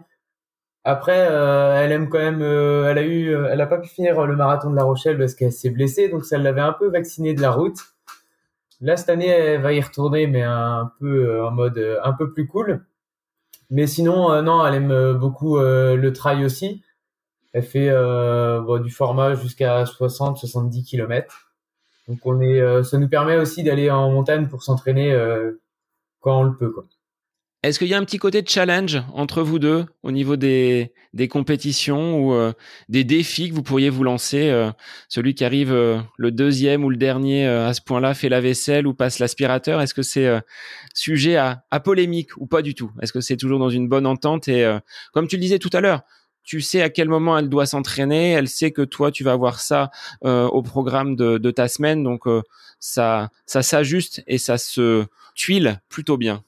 Speaker 2: Après, euh, elle aime quand même. Euh, elle a eu, euh, elle a pas pu finir le marathon de La Rochelle parce qu'elle s'est blessée, donc ça l'avait un peu vaccinée de la route. Là cette année, elle va y retourner, mais un peu en mode un peu plus cool. Mais sinon, non, elle aime beaucoup le trail aussi. Elle fait du format jusqu'à 60-70 km. Donc on est, euh, ça nous permet aussi d'aller en montagne pour s'entraîner euh, quand on le peut.
Speaker 1: Est-ce qu'il y a un petit côté de challenge entre vous deux au niveau des, des compétitions ou euh, des défis que vous pourriez vous lancer Celui qui arrive le deuxième ou le dernier à ce point-là fait la vaisselle ou passe l'aspirateur? Est-ce que c'est sujet à, à, polémique ou pas du tout? Est-ce que c'est toujours dans une bonne entente? Et comme tu le disais tout à l'heure, tu sais à quel moment elle doit s'entraîner, elle sait que toi tu vas avoir ça euh, au programme de, ta semaine, donc euh, ça ça s'ajuste et ça se tuile plutôt bien.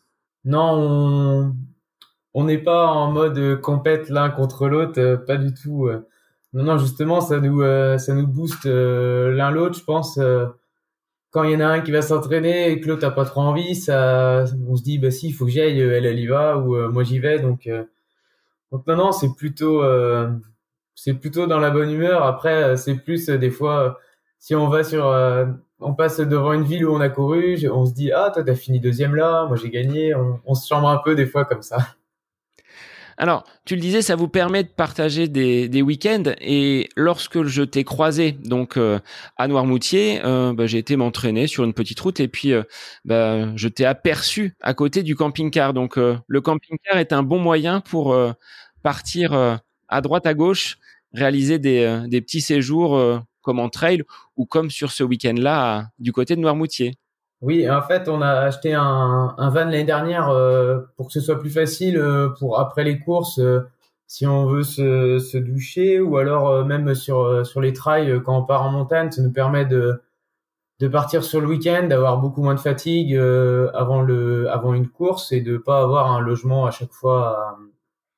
Speaker 2: Non, on n'est pas en mode compète l'un contre l'autre, euh, pas du tout. Non, justement, ça nous ça nous booste l'un l'autre, je pense. quand il y en a un qui va s'entraîner et que l'autre a pas trop envie, ça, on se dit bah si, il faut que j'y aille, elle elle y va ou moi j'y vais, donc donc non, non, c'est plutôt, euh, c'est plutôt dans la bonne humeur. Après, euh, c'est plus euh, des fois, si on va sur, on passe devant une ville où on a couru, on se dit ah toi t'as fini deuxième là, moi j'ai gagné. On, on se chambre un peu des fois comme ça.
Speaker 1: Alors, tu le disais, ça vous permet de partager des, week-ends. Et lorsque je t'ai croisé donc euh, à Noirmoutier, euh, bah, j'ai été m'entraîner sur une petite route et puis euh, bah, je t'ai aperçu à côté du camping-car. Donc, le camping-car est un bon moyen pour partir à droite, à gauche, réaliser des, des petits séjours comme en trail ou comme sur ce week-end-là du côté de Noirmoutier.
Speaker 2: Oui, en fait, on a acheté un, un van l'année dernière euh, pour que ce soit plus facile euh, pour après les courses, euh, si on veut se, se doucher ou alors même sur sur les trails quand on part en montagne, ça nous permet de de partir sur le week-end, d'avoir beaucoup moins de fatigue avant le avant une course et de pas avoir un logement à chaque fois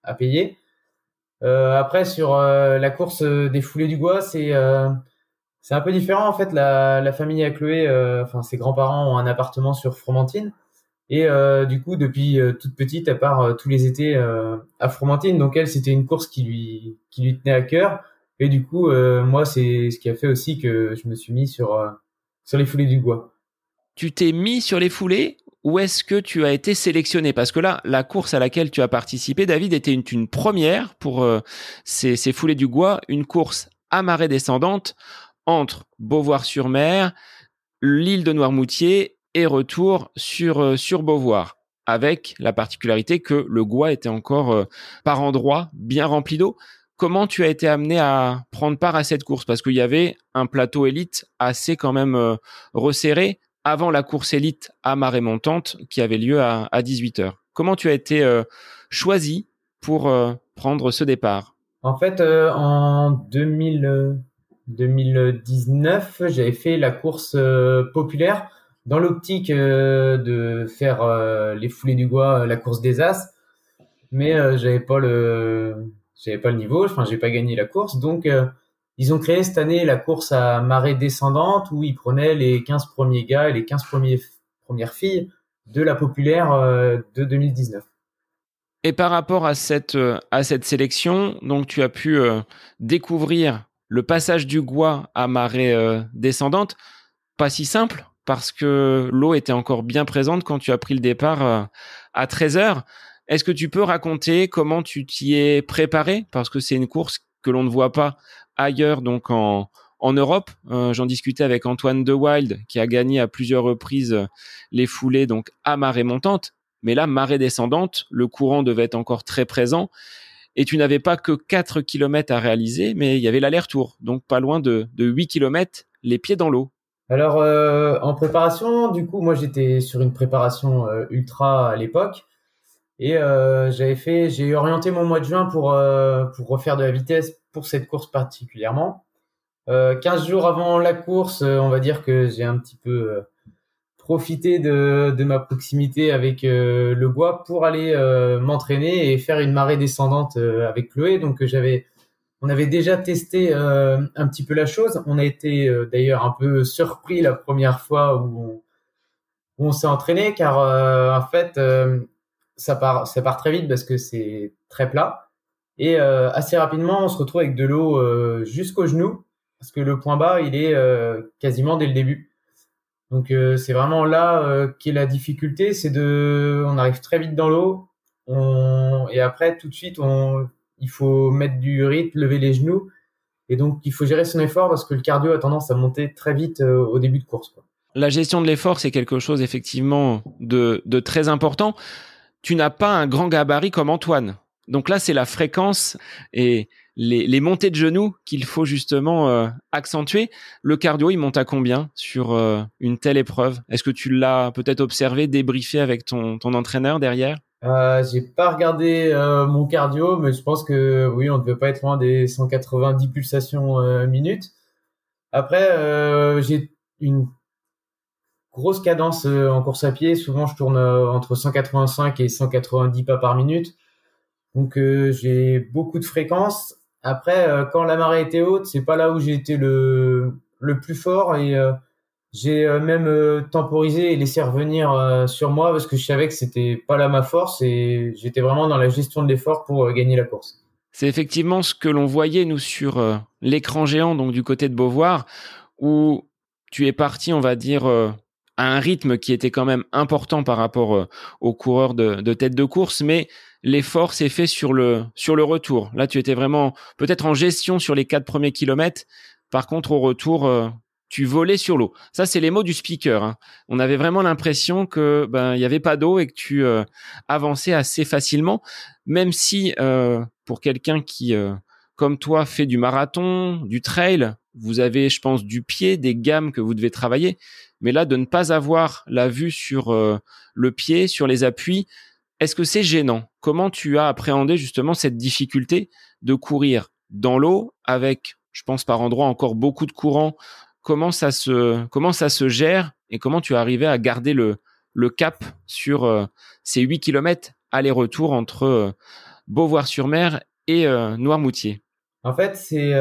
Speaker 2: à, à payer. après sur la course des foulées du bois, c'est c'est un peu différent en fait. La, la famille à Chloé, euh, enfin ses grands-parents ont un appartement sur Fromentine et euh, du coup depuis euh, toute petite, elle part tous les étés à Fromentine. Donc elle, c'était une course qui lui qui lui tenait à cœur. Et du coup, moi, c'est ce qui a fait aussi que je me suis mis sur sur les foulées du bois.
Speaker 1: Tu t'es mis sur les foulées où est-ce que tu as été sélectionné? Parce que là, la course à laquelle tu as participé, David, était une, première pour euh, ces, foulées du Gois, une course à marée descendante entre Beauvoir-sur-Mer, l'île de Noirmoutier et retour sur, euh, sur Beauvoir, avec la particularité que le Gois était encore euh, par endroits bien rempli d'eau. Comment tu as été amené à prendre part à cette course? Parce qu'il y avait un plateau élite assez quand même resserré avant la course élite à marée montante qui avait lieu à, 18h. Comment tu as été euh, choisi pour euh, prendre ce départ?
Speaker 2: En fait, euh, en 2019, j'avais fait la course populaire dans l'optique de faire les foulées du bois, la course des As, mais j'avais pas le j'avais pas le niveau, enfin j'ai pas gagné la course, donc ils ont créé cette année la course à marée descendante où ils prenaient les 15 premiers gars et les 15 premiers, premières filles de la populaire euh, de 2019.
Speaker 1: Et par rapport à cette, euh, à cette sélection, donc tu as pu euh, découvrir le passage du Gois à marée descendante. Pas si simple parce que l'eau était encore bien présente quand tu as pris le départ à 13 heures. Est-ce que tu peux raconter comment tu t'y es préparé? Parce que c'est une course que l'on ne voit pas ailleurs, donc en, en Europe. Euh, j'en discutais avec Antoine De Wild, qui a gagné à plusieurs reprises euh, les foulées donc à marée montante. Mais là, marée descendante, le courant devait être encore très présent. Et tu n'avais pas que 4 km à réaliser, mais il y avait l'aller-retour. Donc pas loin de, de 8 km, les pieds dans l'eau.
Speaker 2: Alors euh, en préparation, du coup, moi j'étais sur une préparation ultra à l'époque. Et euh, j'avais fait, j'ai orienté mon mois de juin pour euh, pour refaire de la vitesse pour cette course particulièrement. Euh, 15 jours avant la course, euh, on va dire que j'ai un petit peu euh, profité de, de ma proximité avec le bois pour aller m'entraîner et faire une marée descendante avec Chloé. Donc j'avais, on avait déjà testé un petit peu la chose. On a été d'ailleurs un peu surpris la première fois où on, on s'est entraîné car en fait ça part, ça part très vite parce que c'est très plat. Et euh, assez rapidement, on se retrouve avec de l'eau euh, jusqu'au genou parce que le point bas, il est euh, quasiment dès le début. Donc c'est vraiment là qu'est la difficulté, c'est de, on arrive très vite dans l'eau, on... et après tout de suite, on... il faut mettre du rythme, lever les genoux, et donc il faut gérer son effort parce que le cardio a tendance à monter très vite au début de course.
Speaker 1: La gestion de l'effort, c'est quelque chose effectivement de, de très important tu n'as pas un grand gabarit comme Antoine. Donc là, c'est la fréquence et les, montées de genoux qu'il faut justement euh, accentuer. Le cardio, il monte à combien sur euh, une telle épreuve? Est-ce que tu l'as peut-être observé, débriefé avec ton, ton entraîneur derrière?
Speaker 2: Euh, J'ai pas regardé euh, mon cardio, mais je pense que oui, on ne devait pas être loin des 190 pulsations minutes. Après, j'ai une grosse cadence en course à pied. Souvent, je tourne entre 185 et 190 pas par minute. Donc, j'ai beaucoup de fréquences. Après, quand la marée était haute, c'est pas là où j'ai été le, le plus fort et j'ai même temporisé et laissé revenir sur moi parce que je savais que c'était pas là ma force et j'étais vraiment dans la gestion de l'effort pour gagner la course.
Speaker 1: C'est effectivement ce que l'on voyait nous sur l'écran géant donc du côté de Beauvoir où tu es parti, on va dire un rythme qui était quand même important par rapport euh, aux coureurs de, tête de course, mais l'effort s'est fait sur le sur le retour. Là, tu étais vraiment peut-être en gestion sur les quatre premiers kilomètres. Par contre, au retour, euh, tu volais sur l'eau. Ça, c'est les mots du speaker. Hein. On avait vraiment l'impression que ben il y avait pas d'eau et que tu euh, avançais assez facilement, même si pour quelqu'un qui comme toi fait du marathon, du trail, vous avez, je pense, du pied, des gammes que vous devez travailler. Mais là de ne pas avoir la vue sur euh, le pied, sur les appuis, est-ce que c'est gênant? Comment tu as appréhendé justement cette difficulté de courir dans l'eau avec, je pense par endroit encore beaucoup de courant? Comment ça se comment ça se gère et comment tu es arrivé à garder le le cap sur euh, ces 8 km aller-retour entre euh, Beauvoir-sur-Mer et Noirmoutier?
Speaker 2: En fait, c'est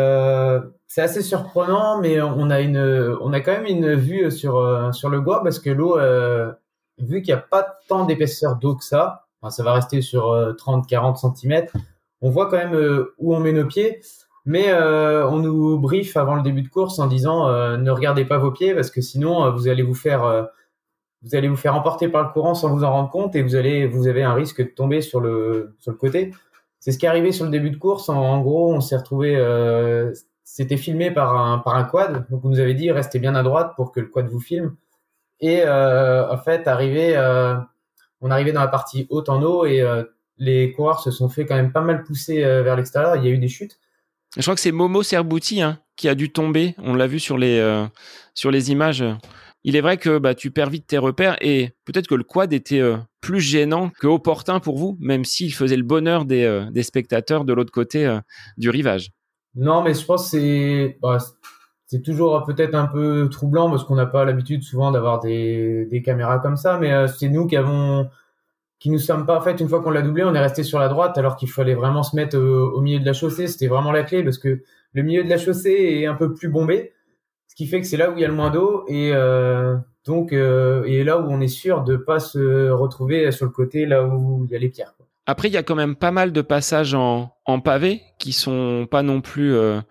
Speaker 2: c'est assez surprenant, mais on a une, on a quand même une vue sur euh, sur le Gois parce que l'eau, euh, vu qu'il n'y a pas tant d'épaisseur d'eau que ça, ça va rester sur 30-40 euh, cm, on voit quand même où on met nos pieds. Mais on nous brief avant le début de course en disant ne regardez pas vos pieds parce que sinon vous allez vous faire vous allez vous faire emporter par le courant sans vous en rendre compte et vous allez, vous avez un risque de tomber sur le, sur le côté. C'est ce qui est arrivé sur le début de course. En, gros, on s'est retrouvé, euh, c'était filmé par un, quad. Donc, vous nous avez dit, restez bien à droite pour que le quad vous filme. Et euh, en fait, arrivé, euh, on arrivait dans la partie haute en eau et euh, les coureurs se sont fait quand même pas mal pousser vers l'extérieur. Il y a eu des chutes.
Speaker 1: Je crois que c'est Momo Serbouti hein, qui a dû tomber. On l'a vu sur les, sur les images. Il est vrai que bah, tu perds vite tes repères et peut-être que le quad était euh, plus gênant que opportun pour vous, même s'il faisait le bonheur des, euh, spectateurs de l'autre côté euh, du rivage.
Speaker 2: Non, mais je pense que c'est bah, c'est toujours peut-être un peu troublant parce qu'on n'a pas l'habitude souvent d'avoir des, caméras comme ça, mais c'est nous qui nous sommes pas fait une fois qu'on l'a doublé, on est resté sur la droite alors qu'il fallait vraiment se mettre au, milieu de la chaussée. C'était vraiment la clé parce que le milieu de la chaussée est un peu plus bombé, qui fait que c'est là où il y a le moins d'eau et euh, donc euh, et là où on est sûr de pas se retrouver sur le côté là où il y a les pierres.
Speaker 1: Après, il y a quand même pas mal de passages en, pavé qui sont pas non plus euh,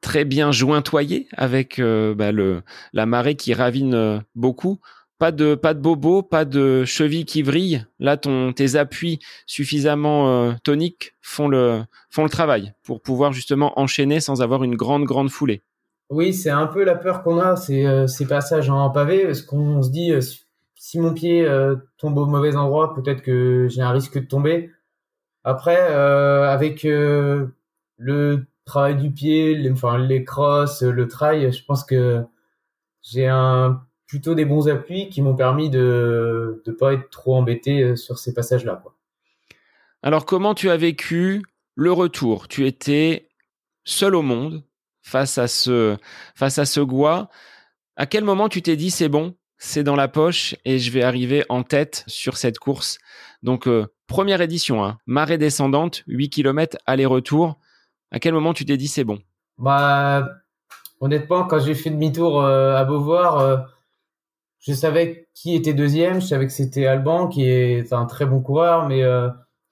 Speaker 1: très bien jointoyés avec bah, le, la marée qui ravine beaucoup. Pas de, pas de bobo, pas de cheville qui vrille. Là, ton, tes appuis suffisamment euh, toniques font le, font le travail pour pouvoir justement enchaîner sans avoir une grande, grande foulée.
Speaker 2: Oui, c'est un peu la peur qu'on a, euh, ces passages en pavé, parce qu'on se dit euh, si- mon pied euh, tombe au mauvais endroit, peut-être que j'ai un risque de tomber. Après, avec le travail du pied, les, enfin les crosses, le trail, je pense que j'ai plutôt des bons appuis qui m'ont permis de de pas être trop embêté sur ces passages-là.
Speaker 1: Alors, comment tu as vécu le retour? Tu étais seul au monde face à ce, face à ce Goua. À quel moment tu t'es dit c'est bon, c'est dans la poche et je vais arriver en tête sur cette course? Donc, euh, première édition, hein, marée descendante, 8 km aller-retour. À quel moment tu t'es dit c'est bon?
Speaker 2: Bah, honnêtement, quand j'ai fait demi-tour euh, à Beauvoir, euh, je savais qui était deuxième. Je savais que c'était Alban, qui est un très bon coureur, mais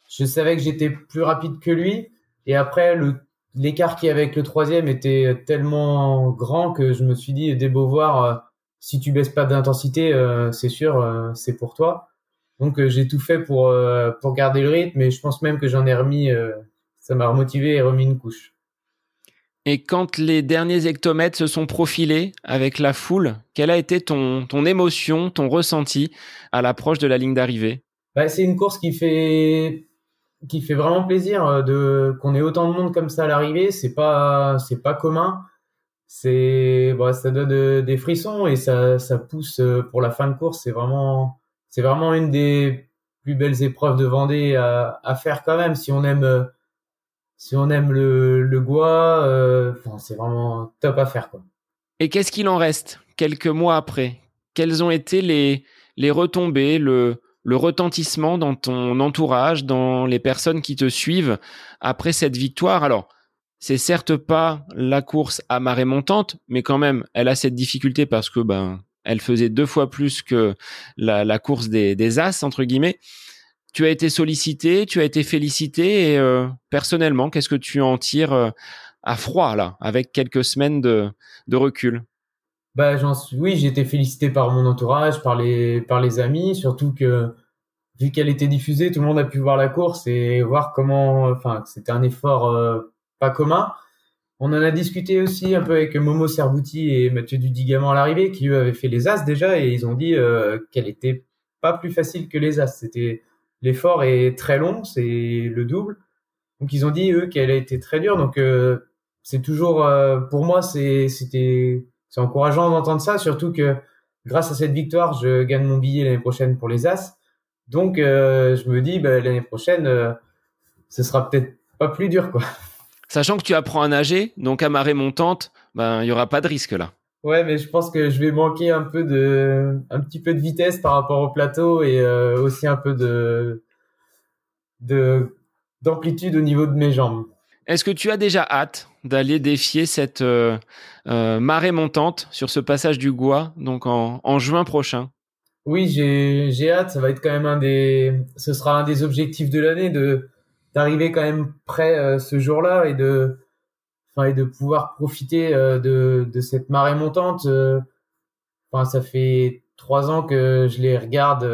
Speaker 2: je savais que j'étais plus rapide que lui. Et après, le l'écart qu'il y avait avec le troisième était tellement grand que je me suis dit, dès Beauvoir, euh, si tu baisses pas d'intensité, euh, c'est sûr, euh, c'est pour toi. Donc j'ai tout fait pour pour garder le rythme, et je pense même que j'en ai remis. ça m'a remotivé et remis une couche.
Speaker 1: Et quand les derniers hectomètres se sont profilés avec la foule, quelle a été ton, ton émotion, ton ressenti à l'approche de la ligne d'arrivée?
Speaker 2: Bah, c'est une course qui fait qui fait vraiment plaisir euh, de qu'on ait autant de monde comme ça à l'arrivée. C'est pas c'est pas commun. C'est bah, ça donne euh, des frissons et ça ça pousse euh, pour la fin de course. C'est vraiment c'est vraiment une des plus belles épreuves de Vendée à, à faire quand même si on aime si on aime le le Gois. euh, c'est vraiment top à faire quoi.
Speaker 1: Et qu'est-ce qu'il en reste quelques mois après? Quelles ont été les, les retombées, le, le retentissement dans ton entourage, dans les personnes qui te suivent après cette victoire Alors, c'est certes pas la course à marée montante, mais quand même, elle a cette difficulté parce que ben, elle faisait deux fois plus que la, course des, des As entre guillemets. Tu as été sollicité, tu as été félicité et euh, personnellement, qu'est-ce que tu en tires euh, à froid là, avec quelques semaines de, de recul?
Speaker 2: Bah, j'en suis, oui, j'ai été félicité par mon entourage, par les, par les amis, surtout que, vu qu'elle était diffusée, tout le monde a pu voir la course et voir comment, enfin, c'était un effort euh, pas commun. On en a discuté aussi un peu avec Momo Serbouti et Mathieu Dudigament à l'arrivée, qui eux avaient fait les As déjà et ils ont dit euh, qu'elle était pas plus facile que les As. C'était, l'effort est très long, c'est le double. Donc ils ont dit eux qu'elle a été très dure. Donc euh, c'est toujours, euh, pour moi, c'est, c'était, c'est encourageant d'entendre ça, surtout que grâce à cette victoire, je gagne mon billet l'année prochaine pour les As. Donc, euh, je me dis, bah, l'année prochaine, euh, ce sera peut-être pas plus dur, quoi.
Speaker 1: Sachant que tu apprends à nager, donc à marée montante, ben il y aura pas de risque là.
Speaker 2: Ouais, mais je pense que je vais manquer un peu de, un petit peu de vitesse par rapport au plateau et euh, aussi un peu de, de d'amplitude au niveau de mes jambes.
Speaker 1: Est-ce que tu as déjà hâte d'aller défier cette euh, euh, marée montante sur ce passage du Gois, donc en, juin prochain?
Speaker 2: Oui, j'ai hâte. Ça va être quand même un des, ce sera un des objectifs de l'année de d'arriver quand même prêt euh, ce jour-là et de, enfin et de pouvoir profiter de de cette marée montante. Enfin, ça fait trois ans que je les regarde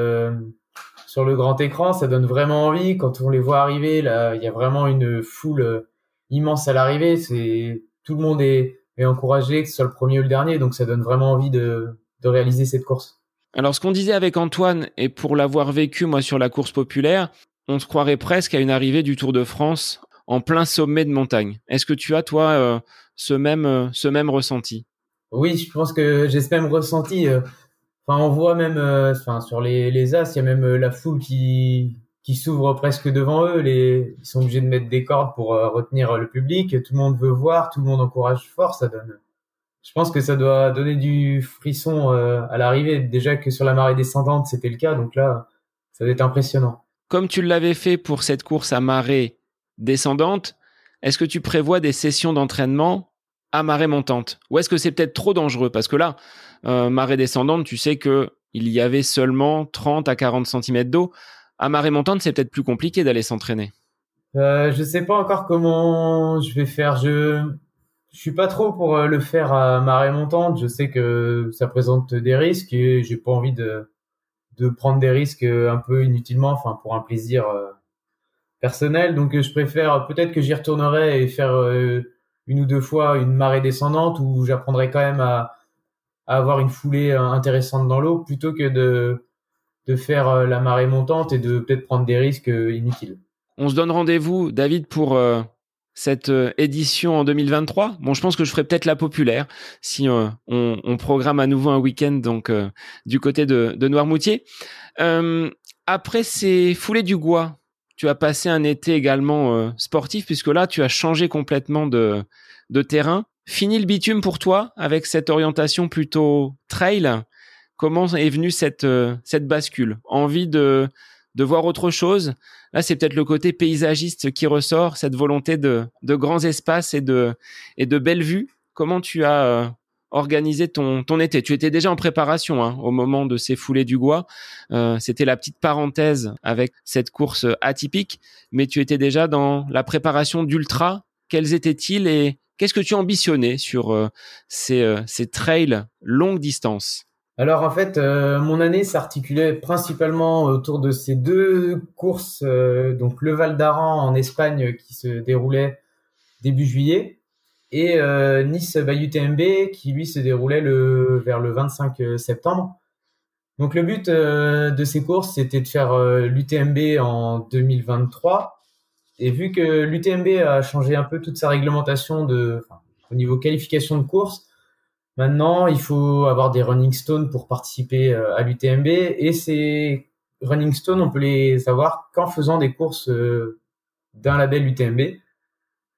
Speaker 2: sur le grand écran, ça donne vraiment envie. Quand on les voit arriver, là, il y a vraiment une foule immense à l'arrivée. C'est tout le monde est, est encouragé, que ce soit le premier ou le dernier, donc ça donne vraiment envie de, de réaliser cette course.
Speaker 1: Alors, ce qu'on disait avec Antoine, et pour l'avoir vécu moi sur la course populaire, on se croirait presque à une arrivée du Tour de France en plein sommet de montagne. Est-ce que tu as toi euh, ce même euh, ce même ressenti?
Speaker 2: Oui, je pense que j'ai ce même ressenti. Euh, Enfin, on voit même, euh, enfin, sur les, les as, il y a même la foule qui, qui s'ouvre presque devant eux. Les, ils sont obligés de mettre des cordes pour euh, retenir le public. Tout le monde veut voir, tout le monde encourage fort. Ça donne. Je pense que ça doit donner du frisson à l'arrivée. Déjà que sur la marée descendante, c'était le cas. Donc là, ça va être impressionnant.
Speaker 1: Comme tu l'avais fait pour cette course à marée descendante, est-ce que tu prévois des sessions d'entraînement à marée montante? Ou est-ce que c'est peut-être trop dangereux? Parce que là, euh, marée descendante, tu sais que il y avait seulement 30 à 40 cm d'eau. À marée montante, c'est peut-être plus compliqué d'aller s'entraîner.
Speaker 2: Euh, je sais pas encore comment je vais faire. Je je suis pas trop pour euh, le faire à marée montante. Je sais que ça présente des risques et j'ai pas envie de de prendre des risques un peu inutilement, enfin pour un plaisir euh, personnel. Donc je préfère peut-être que j'y retournerai et faire une ou deux fois une marée descendante où j'apprendrai quand même à avoir une foulée euh, intéressante dans l'eau plutôt que de, de faire euh, la marée montante et de peut-être prendre des risques euh, inutiles.
Speaker 1: On se donne rendez-vous, David, pour cette édition en 2023. Bon, je pense que je ferai peut-être la populaire si on, programme à nouveau un week-end donc du côté de, de Noirmoutier. après ces foulées du Gois, tu as passé un été également sportif puisque là, tu as changé complètement de, de terrain. Fini le bitume pour toi avec cette orientation plutôt trail. Comment est venue cette, euh, cette bascule? Envie de, de voir autre chose? Là, c'est peut-être le côté paysagiste qui ressort, cette volonté de, de grands espaces et de, et de belles vues. Comment tu as euh, organisé ton, ton été? Tu étais déjà en préparation hein, au moment de ces foulées du Gois. Euh, C'était la petite parenthèse avec cette course atypique, mais tu étais déjà dans la préparation d'ultra. Quels étaient-ils et, Qu'est-ce que tu ambitionnais sur euh, ces, euh, ces trails longue distance?
Speaker 2: Alors en fait, euh, mon année s'articulait principalement autour de ces deux courses, donc le Val d'Aran en Espagne qui se déroulait début juillet et Nice by UTMB qui lui se déroulait le, vers le 25 septembre. Donc le but de ces courses c'était de faire l'UTMB en 2023 et vu que l'UTMB a changé un peu toute sa réglementation de, au niveau qualification de course, maintenant il faut avoir des running stones pour participer euh, à l'UTMB. Et ces running stones, on peut les avoir qu'en faisant des courses euh, d'un label UTMB.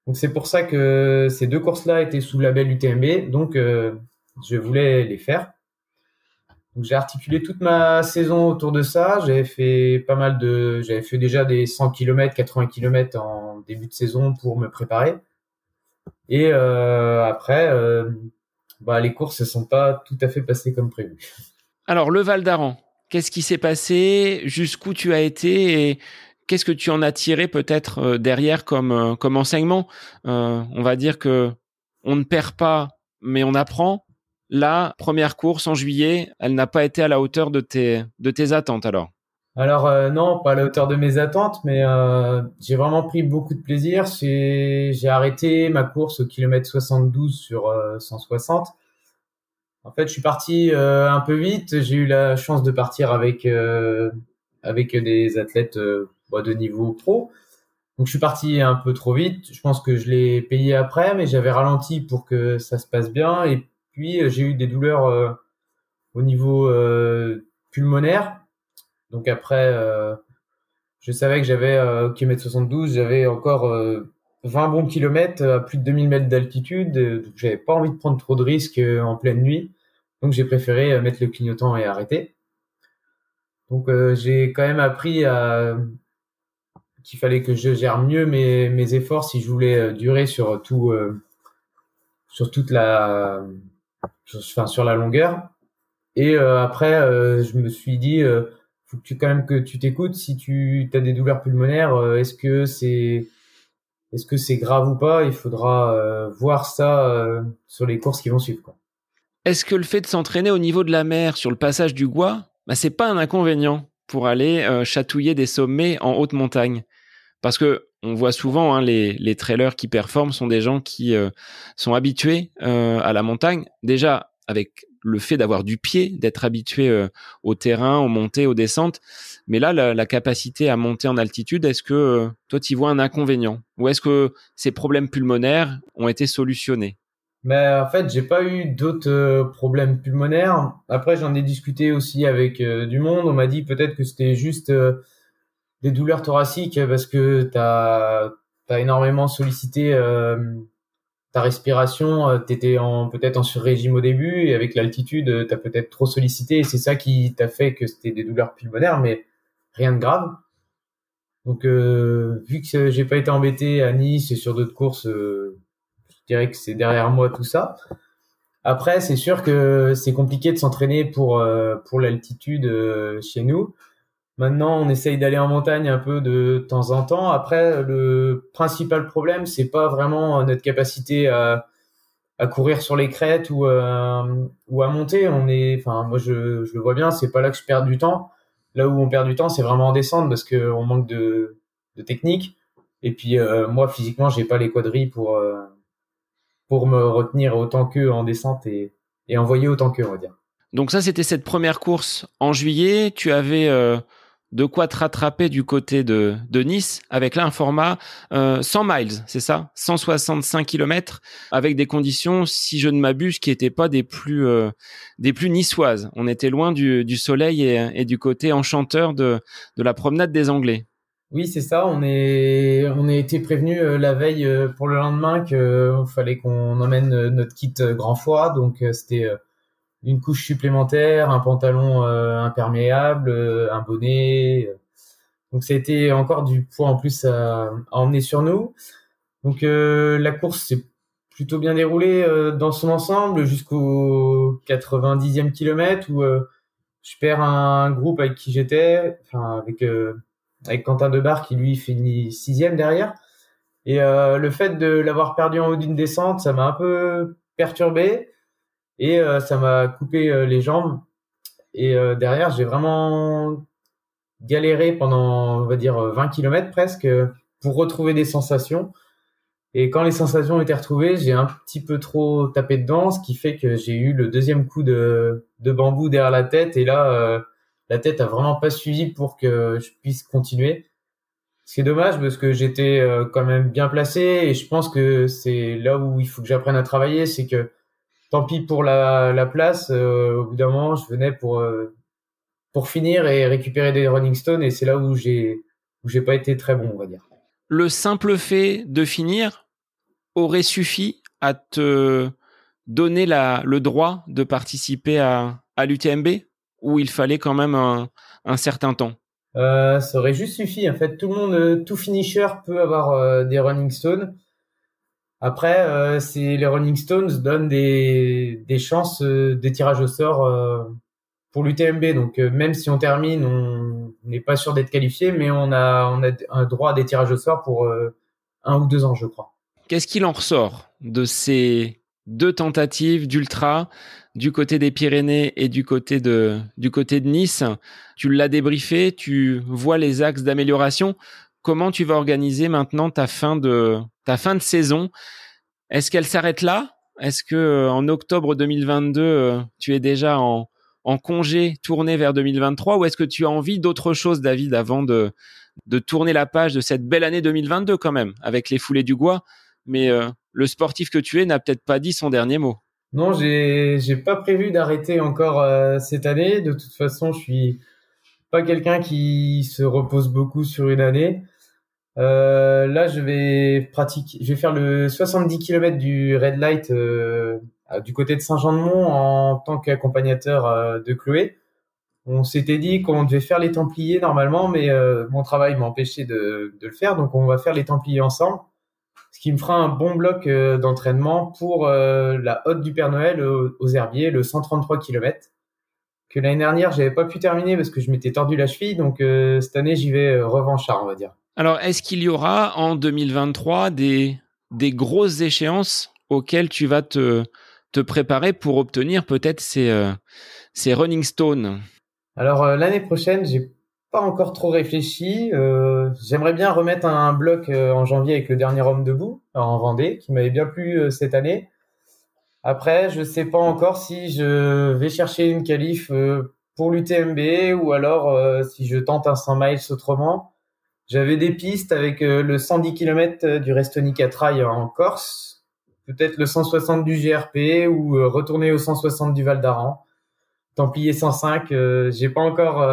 Speaker 2: Donc c'est pour ça que ces deux courses-là étaient sous label UTMB. Donc euh, je voulais les faire j'ai articulé toute ma saison autour de ça. J'avais fait pas mal de, j'avais fait déjà des 100 km, 80 km en début de saison pour me préparer. Et après, bah, les courses ne sont pas tout à fait passées comme prévu.
Speaker 1: Alors le Val d'Aran, qu'est-ce qui s'est passé? Jusqu'où tu as été? Et qu'est-ce que tu en as tiré peut-être euh, derrière comme comme enseignement? On va dire que on ne perd pas, mais on apprend. La première course en juillet, elle n'a pas été à la hauteur de tes, de tes attentes alors
Speaker 2: Alors euh, non, pas à la hauteur de mes attentes, mais euh, j'ai vraiment pris beaucoup de plaisir. J'ai arrêté ma course au kilomètre 72 sur 160. Euh, en fait, je suis parti un peu vite. J'ai eu la chance de partir avec avec des athlètes bah, de niveau pro. Donc je suis parti un peu trop vite. Je pense que je l'ai payé après, mais j'avais ralenti pour que ça se passe bien. Et puis j'ai eu des douleurs au niveau pulmonaire. Donc après, je savais que j'avais au kilomètre 72, j'avais encore 20 bons kilomètres à plus de 2000 mètres d'altitude. Donc j'avais pas envie de prendre trop de risques en pleine nuit. Donc j'ai préféré mettre le clignotant et arrêter. Donc j'ai quand même appris qu'il fallait que je gère mieux mes, efforts si je voulais durer sur tout sur toute la enfin, sur la longueur. Et euh, après, euh, je me suis dit, euh, faut que tu quand même que tu t'écoutes. Si tu as des douleurs pulmonaires, est-ce que c'est est-ce que c'est grave ou pas? Il faudra voir ça sur les courses qui vont suivre.
Speaker 1: Est-ce que le fait de s'entraîner au niveau de la mer sur le passage du Gois, bah, c'est pas un inconvénient pour aller euh, chatouiller des sommets en haute montagne? Parce que on voit souvent hein, les, les trailers qui performent sont des gens qui euh, sont habitués euh, à la montagne. Déjà avec le fait d'avoir du pied, d'être habitué au terrain, aux montées, aux descentes. Mais là, la, capacité à monter en altitude, est-ce que toi, tu vois un inconvénient? Ou est-ce que ces problèmes pulmonaires ont été solutionnés?
Speaker 2: Mais en fait, j'ai pas eu d'autres euh, problèmes pulmonaires. Après, j'en ai discuté aussi avec euh, du monde. On m'a dit peut-être que c'était juste euh, des douleurs thoraciques parce que t'as as énormément sollicité ta respiration. T'étais en peut-être en sur-régime au début et avec l'altitude, t'as peut-être trop sollicité et c'est ça qui t'a fait que c'était des douleurs pulmonaires, mais rien de grave. Donc, vu que j'ai pas été embêté à Nice et sur d'autres courses dirais que c'est derrière moi tout ça. Après, c'est sûr que c'est compliqué de s'entraîner pour euh, pour l'altitude euh, chez nous. Maintenant, on essaye d'aller en montagne un peu de temps en temps. Après, le principal problème, c'est pas vraiment notre capacité à, courir sur les crêtes ou euh, ou à monter. On est, enfin, moi je, le vois bien, c'est pas là que je perds du temps. Là où on perd du temps, c'est vraiment en descente parce que on manque de, technique. Et puis moi, physiquement, j'ai pas les quadrilles pour pour me retenir autant qu'eux en descente et, envoyer autant qu'eux, on va dire.
Speaker 1: Donc ça, c'était cette première course en juillet. Tu avais euh, de quoi te rattraper du côté de, de Nice avec là un format euh, 100 miles, c'est ça? 165 km avec des conditions, si je ne m'abuse, qui n'étaient pas des plus euh, des plus niçoises. On était loin du, du soleil et, du côté enchanteur de, de la promenade des Anglais.
Speaker 2: Oui, c'est ça. On est, on a été prévenu euh, la veille euh, pour le lendemain qu'il euh, fallait qu'on emmène notre kit grand foie. Donc, c'était une couche supplémentaire, un pantalon imperméable, un bonnet. Donc, ça a été encore du poids en plus à, emmener sur nous. Donc, la course s'est plutôt bien déroulée dans son ensemble jusqu'au 90e kilomètre où je perds un groupe avec qui j'étais, enfin avec avec Quentin Debar qui lui finit sixième derrière. Et euh, le fait de l'avoir perdu en haut d'une descente, ça m'a un peu perturbé et euh, ça m'a coupé euh, les jambes. Et derrière, j'ai vraiment galéré pendant, on va dire, 20 km presque pour retrouver des sensations. Et quand les sensations étaient retrouvées, j'ai un petit peu trop tapé dedans, ce qui fait que j'ai eu le deuxième coup de, de bambou derrière la tête. Et là, la tête a vraiment pas suivi pour que je puisse continuer. C'est dommage parce que j'étais euh, quand même bien placé et je pense que c'est là où il faut que j'apprenne à travailler, c'est que tant pis pour la, la place, euh, au bout d'un moment, je venais pour euh, pour finir et récupérer des running stones et c'est là où j'ai où j'ai pas été très bon, on va dire.
Speaker 1: Le simple fait de finir aurait suffi à te donner la, le droit de participer à, à l'UTMB où il fallait quand même un, un certain temps?
Speaker 2: Euh, Ça aurait juste suffi. En fait, tout le monde, tout finisher peut avoir euh, des running stones. Après, euh, c'est les running stones donnent des, des chances euh, de tirage au sort pour l'UTMB. Donc, même si on termine, on n'est pas sûr d'être qualifié, mais on a, on a un droit à des tirages au sort pour un ou deux ans, je crois.
Speaker 1: Qu'est-ce qu'il en ressort de ces deux tentatives d'ultra du côté des Pyrénées et du côté de, du côté de Nice? Tu l'as débriefé, tu vois les axes d'amélioration. Comment tu vas organiser maintenant ta fin de, ta fin de saison? Est-ce qu'elle s'arrête là? Est-ce que euh, en octobre 2022, euh, tu es déjà en, congé tourné vers 2023 ou est-ce que tu as envie d'autre chose, David, avant de, de tourner la page de cette belle année 2022 quand même, avec les foulées du Gois? Mais euh, le sportif que tu es n'a peut-être pas dit son dernier mot.
Speaker 2: Non, j'ai j'ai pas prévu d'arrêter encore cette année. De toute façon, je suis pas quelqu'un qui se repose beaucoup sur une année. Euh, là, je vais pratiquer, je vais faire le 70 km du Red Light euh, du côté de Saint-Jean-de-Mont en tant qu'accompagnateur euh, de Chloé. On s'était dit qu'on devait faire les Templiers normalement, mais mon travail m'a empêché de, le faire, donc on va faire les Templiers ensemble ce qui me fera un bon bloc d'entraînement pour la haute du Père Noël aux, herbiers, le 133 km que l'année dernière j'avais pas pu terminer parce que je m'étais tordu la cheville donc euh, cette année j'y vais revanchard on va dire.
Speaker 1: Alors est-ce qu'il y aura en 2023 des des grosses échéances auxquelles tu vas te te préparer pour obtenir peut-être ces, euh, ces running stones?
Speaker 2: Alors l'année prochaine, j'ai pas encore trop réfléchi. J'aimerais bien remettre un bloc en janvier avec le dernier homme debout en Vendée, qui m'avait bien plu cette année. Après, je sais pas encore si je vais chercher une qualif pour l'UTMB ou alors euh, si je tente un 100 miles autrement. J'avais des pistes avec euh, le 110 km euh, du Restonica Trail en Corse, peut-être le 160 du GRP ou retourner au 160 du Val d'Aran. Templier 105, j'ai pas encore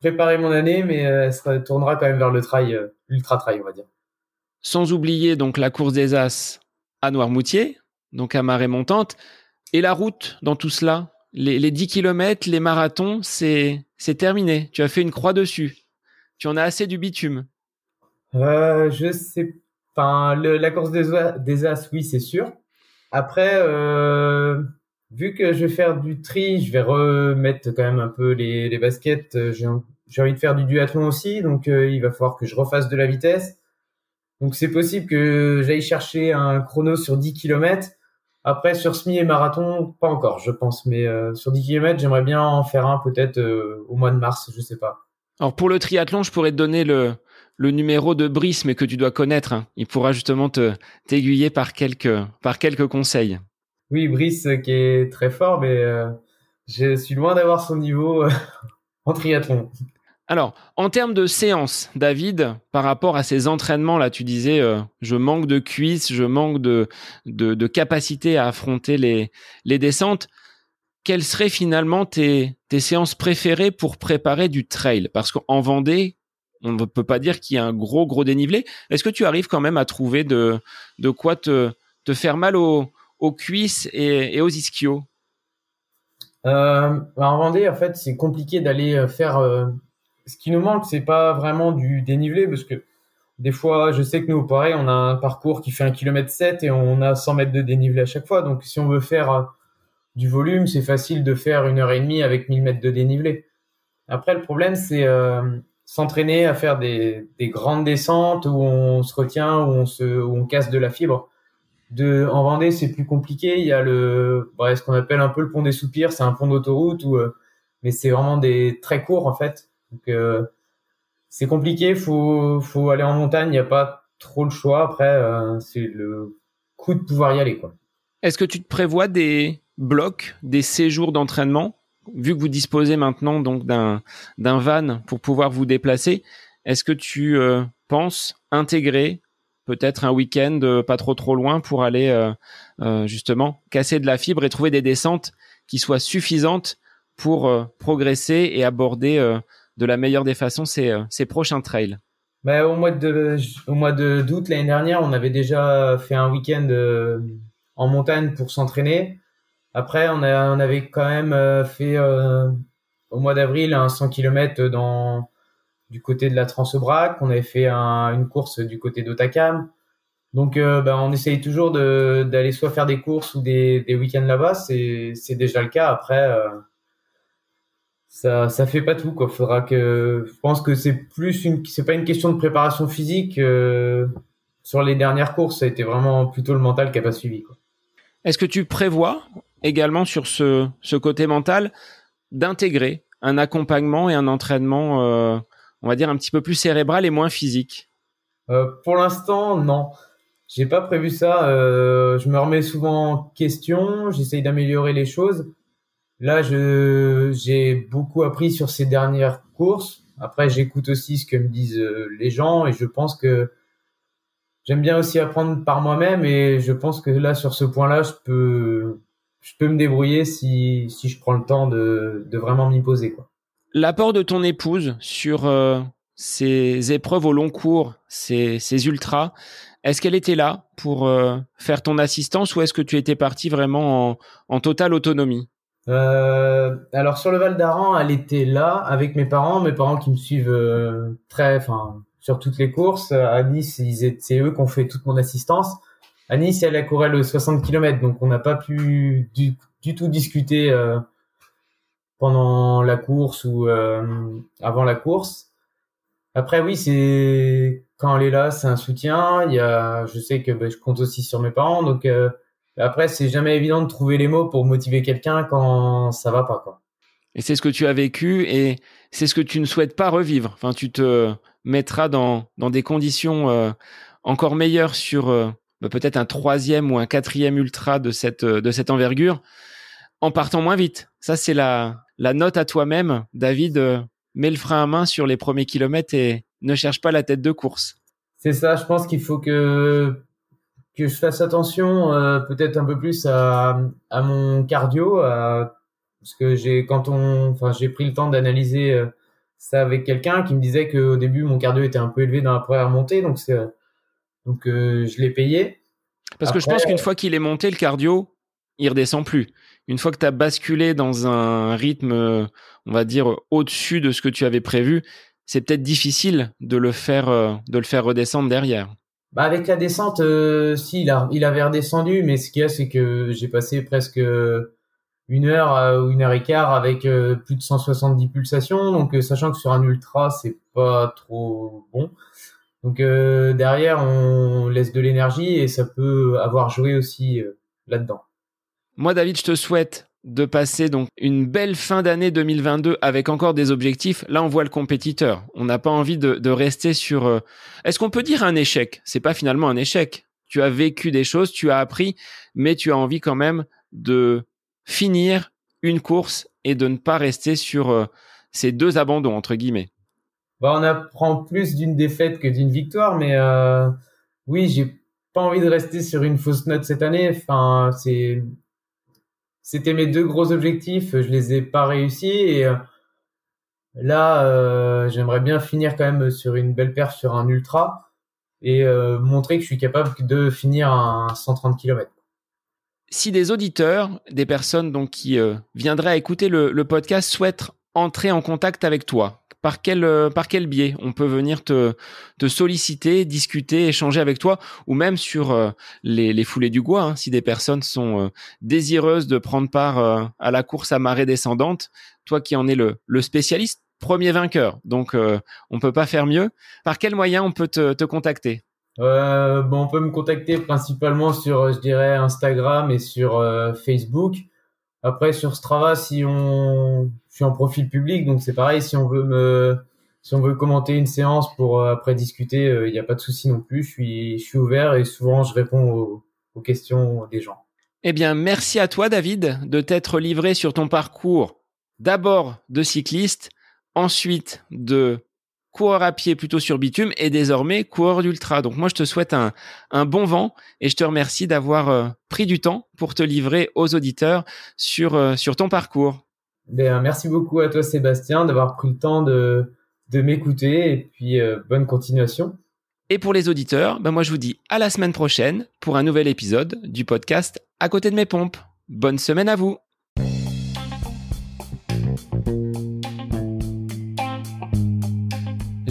Speaker 2: préparé mon année, mais elle se tournera quand même vers le trail, l'ultra trail, on va dire.
Speaker 1: Sans oublier donc la course des As à Noirmoutier, donc à marée montante, et la route dans tout cela les, les 10 km, les marathons, c'est terminé. Tu as fait une croix dessus. Tu en as assez du bitume.
Speaker 2: Euh, je sais pas. la course des, des As, oui, c'est sûr. Après, euh, vu que je vais faire du tri, je vais remettre quand même un peu les, les baskets. Euh, j'ai envie de faire du duathlon aussi, donc il va falloir que je refasse de la vitesse. Donc c'est possible que j'aille chercher un chrono sur 10 km après, sur semi et marathon, pas encore, je pense. Mais euh, sur 10 km, j'aimerais bien en faire un peut-être euh, au mois de mars, je sais pas.
Speaker 1: Alors pour le triathlon, je pourrais te donner le, le numéro de Brice, mais que tu dois connaître. Hein. Il pourra justement te t'aiguiller par quelques par quelques conseils.
Speaker 2: Oui, Brice qui est très fort, mais euh, je suis loin d'avoir son niveau en triathlon.
Speaker 1: Alors, en termes de séance, David, par rapport à ces entraînements, là, tu disais, euh, je manque de cuisses, je manque de, de, capacité à affronter les, les descentes. Quelles seraient finalement tes, tes séances préférées pour préparer du trail? Parce qu'en Vendée, on ne peut pas dire qu'il y a un gros, gros dénivelé. Est-ce que tu arrives quand même à trouver de, de quoi te, te faire mal aux, aux cuisses et, aux ischios?
Speaker 2: Euh, En Vendée, en fait, c'est compliqué d'aller euh, faire ce qui nous manque, c'est pas vraiment du dénivelé, parce que des fois, je sais que nous, pareil, on a un parcours qui fait un kilomètre 7 et on a 100 mètres de dénivelé à chaque fois. Donc, si on veut faire euh, du volume, c'est facile de faire une heure et demie avec 1000 mètres de dénivelé. Après, le problème, c'est euh, s'entraîner à faire des, des, grandes descentes où on se retient, où on casse de la fibre. En Vendée, c'est plus compliqué. Il y a le, ce qu'on appelle un peu le pont des soupirs. C'est un pont d'autoroute euh, mais c'est vraiment des très courts en fait. Donc euh, c'est compliqué, faut faut aller en montagne, il n'y a pas trop le choix. Après, euh, c'est le coup de pouvoir y aller.
Speaker 1: Est-ce que tu te prévois des blocs, des séjours d'entraînement? Vu que vous disposez maintenant d'un van pour pouvoir vous déplacer, est-ce que tu euh, penses intégrer peut-être un week-end pas trop trop loin pour aller justement casser de la fibre et trouver des descentes qui soient suffisantes pour progresser et aborder de la meilleure des façons ces, euh, ces prochains trails
Speaker 2: bah, au mois de au mois de d'août l'année dernière, on avait déjà fait un week-end euh, en montagne pour s'entraîner. Après, on, a, on avait quand même euh, fait au mois d'avril un 100 km dans du côté de la Transebrac. On avait fait une course du côté d'Otakam. Donc, bah, on essaye toujours d'aller soit faire des courses ou des, des week-ends là-bas. C'est déjà le cas. Après, ça ça fait pas tout quoi. Faudra que je pense que c'est plus une c'est pas une question de préparation physique euh, sur les dernières courses. Ça a été vraiment plutôt le mental qui a pas suivi quoi.
Speaker 1: Est-ce que tu prévois également sur ce ce côté mental d'intégrer un accompagnement et un entraînement euh, on va dire un petit peu plus cérébral et moins physique?
Speaker 2: Euh, pour l'instant non. J'ai pas prévu ça. Je me remets souvent en question. J'essaye d'améliorer les choses Là, je j'ai beaucoup appris sur ces dernières courses. Après, j'écoute aussi ce que me disent euh, les gens et je pense que j'aime bien aussi apprendre par moi-même et je pense que là, sur ce point-là, je peux je peux me débrouiller si si je prends le temps de de vraiment m'y poser quoi.
Speaker 1: L'apport de ton épouse sur euh, ces épreuves au long cours, ces ces ultras, est-ce qu'elle était là pour euh, faire ton assistance ou est-ce que tu étais parti vraiment en, en totale autonomie?
Speaker 2: Euh, alors sur le Val d'Aran, elle était là avec mes parents, mes parents qui me suivent euh, très, enfin sur toutes les courses. À Nice, c'est eux qui ont fait toute mon assistance. À Nice, elle a couru le 60 km, donc on n'a pas pu du, du, tout discuter euh, pendant la course ou euh, avant la course. Après, oui, c'est quand elle est là, c'est un soutien. Il y a, je sais que ben, je compte aussi sur mes parents, donc Après, c'est jamais évident de trouver les mots pour motiver quelqu'un quand ça va pas, quoi.
Speaker 1: Et c'est ce que tu as vécu et c'est ce que tu ne souhaites pas revivre. Enfin, tu te mettras dans, dans des conditions euh, encore meilleures sur euh, bah, peut-être un troisième ou un quatrième ultra de cette, de cette envergure en partant moins vite. Ça, c'est la, la note à toi-même. David, euh, mets le frein à main sur les premiers kilomètres et ne cherche pas la tête de course.
Speaker 2: C'est ça, je pense qu'il faut que que je fasse attention euh, peut-être un peu plus à, à mon cardio parce que j'ai quand on enfin j'ai pris le temps d'analyser euh, ça avec quelqu'un qui me disait qu'au début mon cardio était un peu élevé dans la première montée donc c'est donc je l'ai payé
Speaker 1: parce que je pense qu'une fois qu'il est monté le cardio il redescend plus une fois que tu as basculé dans un rythme, on va dire, au-dessus de ce que tu avais prévu, c'est peut-être difficile de le faire, euh, de le faire redescendre derrière.
Speaker 2: Bah avec la descente, euh, si il, a, il avait redescendu, mais ce qu'il y a, c'est que j'ai passé presque une heure ou une heure et quart avec euh, plus de 170 pulsations, donc sachant que sur un ultra, c'est pas trop bon. Donc derrière, on laisse de l'énergie et ça peut avoir joué aussi là-dedans.
Speaker 1: Moi, David, je te souhaite de passer donc une belle fin d'année 2022 avec encore des objectifs. Là, on voit le compétiteur. On n'a pas envie de, rester sur. Euh, est-ce qu'on peut dire un échec? C'est pas finalement un échec. Tu as vécu des choses, tu as appris, mais tu as envie quand même de finir une course et de ne pas rester sur euh, ces deux abandons entre guillemets.
Speaker 2: Bah, on apprend plus d'une défaite que d'une victoire, mais euh, oui, j'ai pas envie de rester sur une fausse note cette année. Enfin, c'est c'était mes deux gros objectifs. Je les ai pas réussis et euh, là, euh, j'aimerais bien finir quand même sur une belle perche sur un ultra et euh, montrer que je suis capable de finir un 130 km.
Speaker 1: Si des auditeurs, des personnes donc qui viendraient écouter le podcast souhaitent entrer en contact avec toi, par quel, euh, par quel biais on peut venir te, te solliciter, discuter, échanger avec toi, ou même sur euh, les, les foulées du Gois, hein, si des personnes sont euh, désireuses de prendre part à la course à marée descendante, toi qui en es le, le spécialiste, premier vainqueur, donc on peut pas faire mieux. Par quel moyen on peut te, te contacter?
Speaker 2: Bon, on peut me contacter principalement sur, je dirais, Instagram et sur Facebook. Après, sur Strava, si on, je suis en profil public, donc c'est pareil. Si on veut me, si on veut commenter une séance pour euh, après discuter, il euh, n'y a pas de souci non plus. Je suis, je suis ouvert et souvent je réponds aux, aux questions des gens.
Speaker 1: Eh bien, merci à toi, David, de t'être livré sur ton parcours d'abord de cycliste, ensuite de coureur à pied plutôt sur bitume et désormais coureur d'ultra. Donc moi je te souhaite un, un, bon vent et je te remercie d'avoir euh, pris du temps pour te livrer aux auditeurs sur, euh, sur ton parcours.
Speaker 2: Ben, merci beaucoup à toi Sébastien d'avoir pris le temps de, de m'écouter et puis euh, bonne continuation.
Speaker 1: Et pour les auditeurs, ben moi je vous dis à la semaine prochaine pour un nouvel épisode du podcast À côté de mes pompes. Bonne semaine à vous.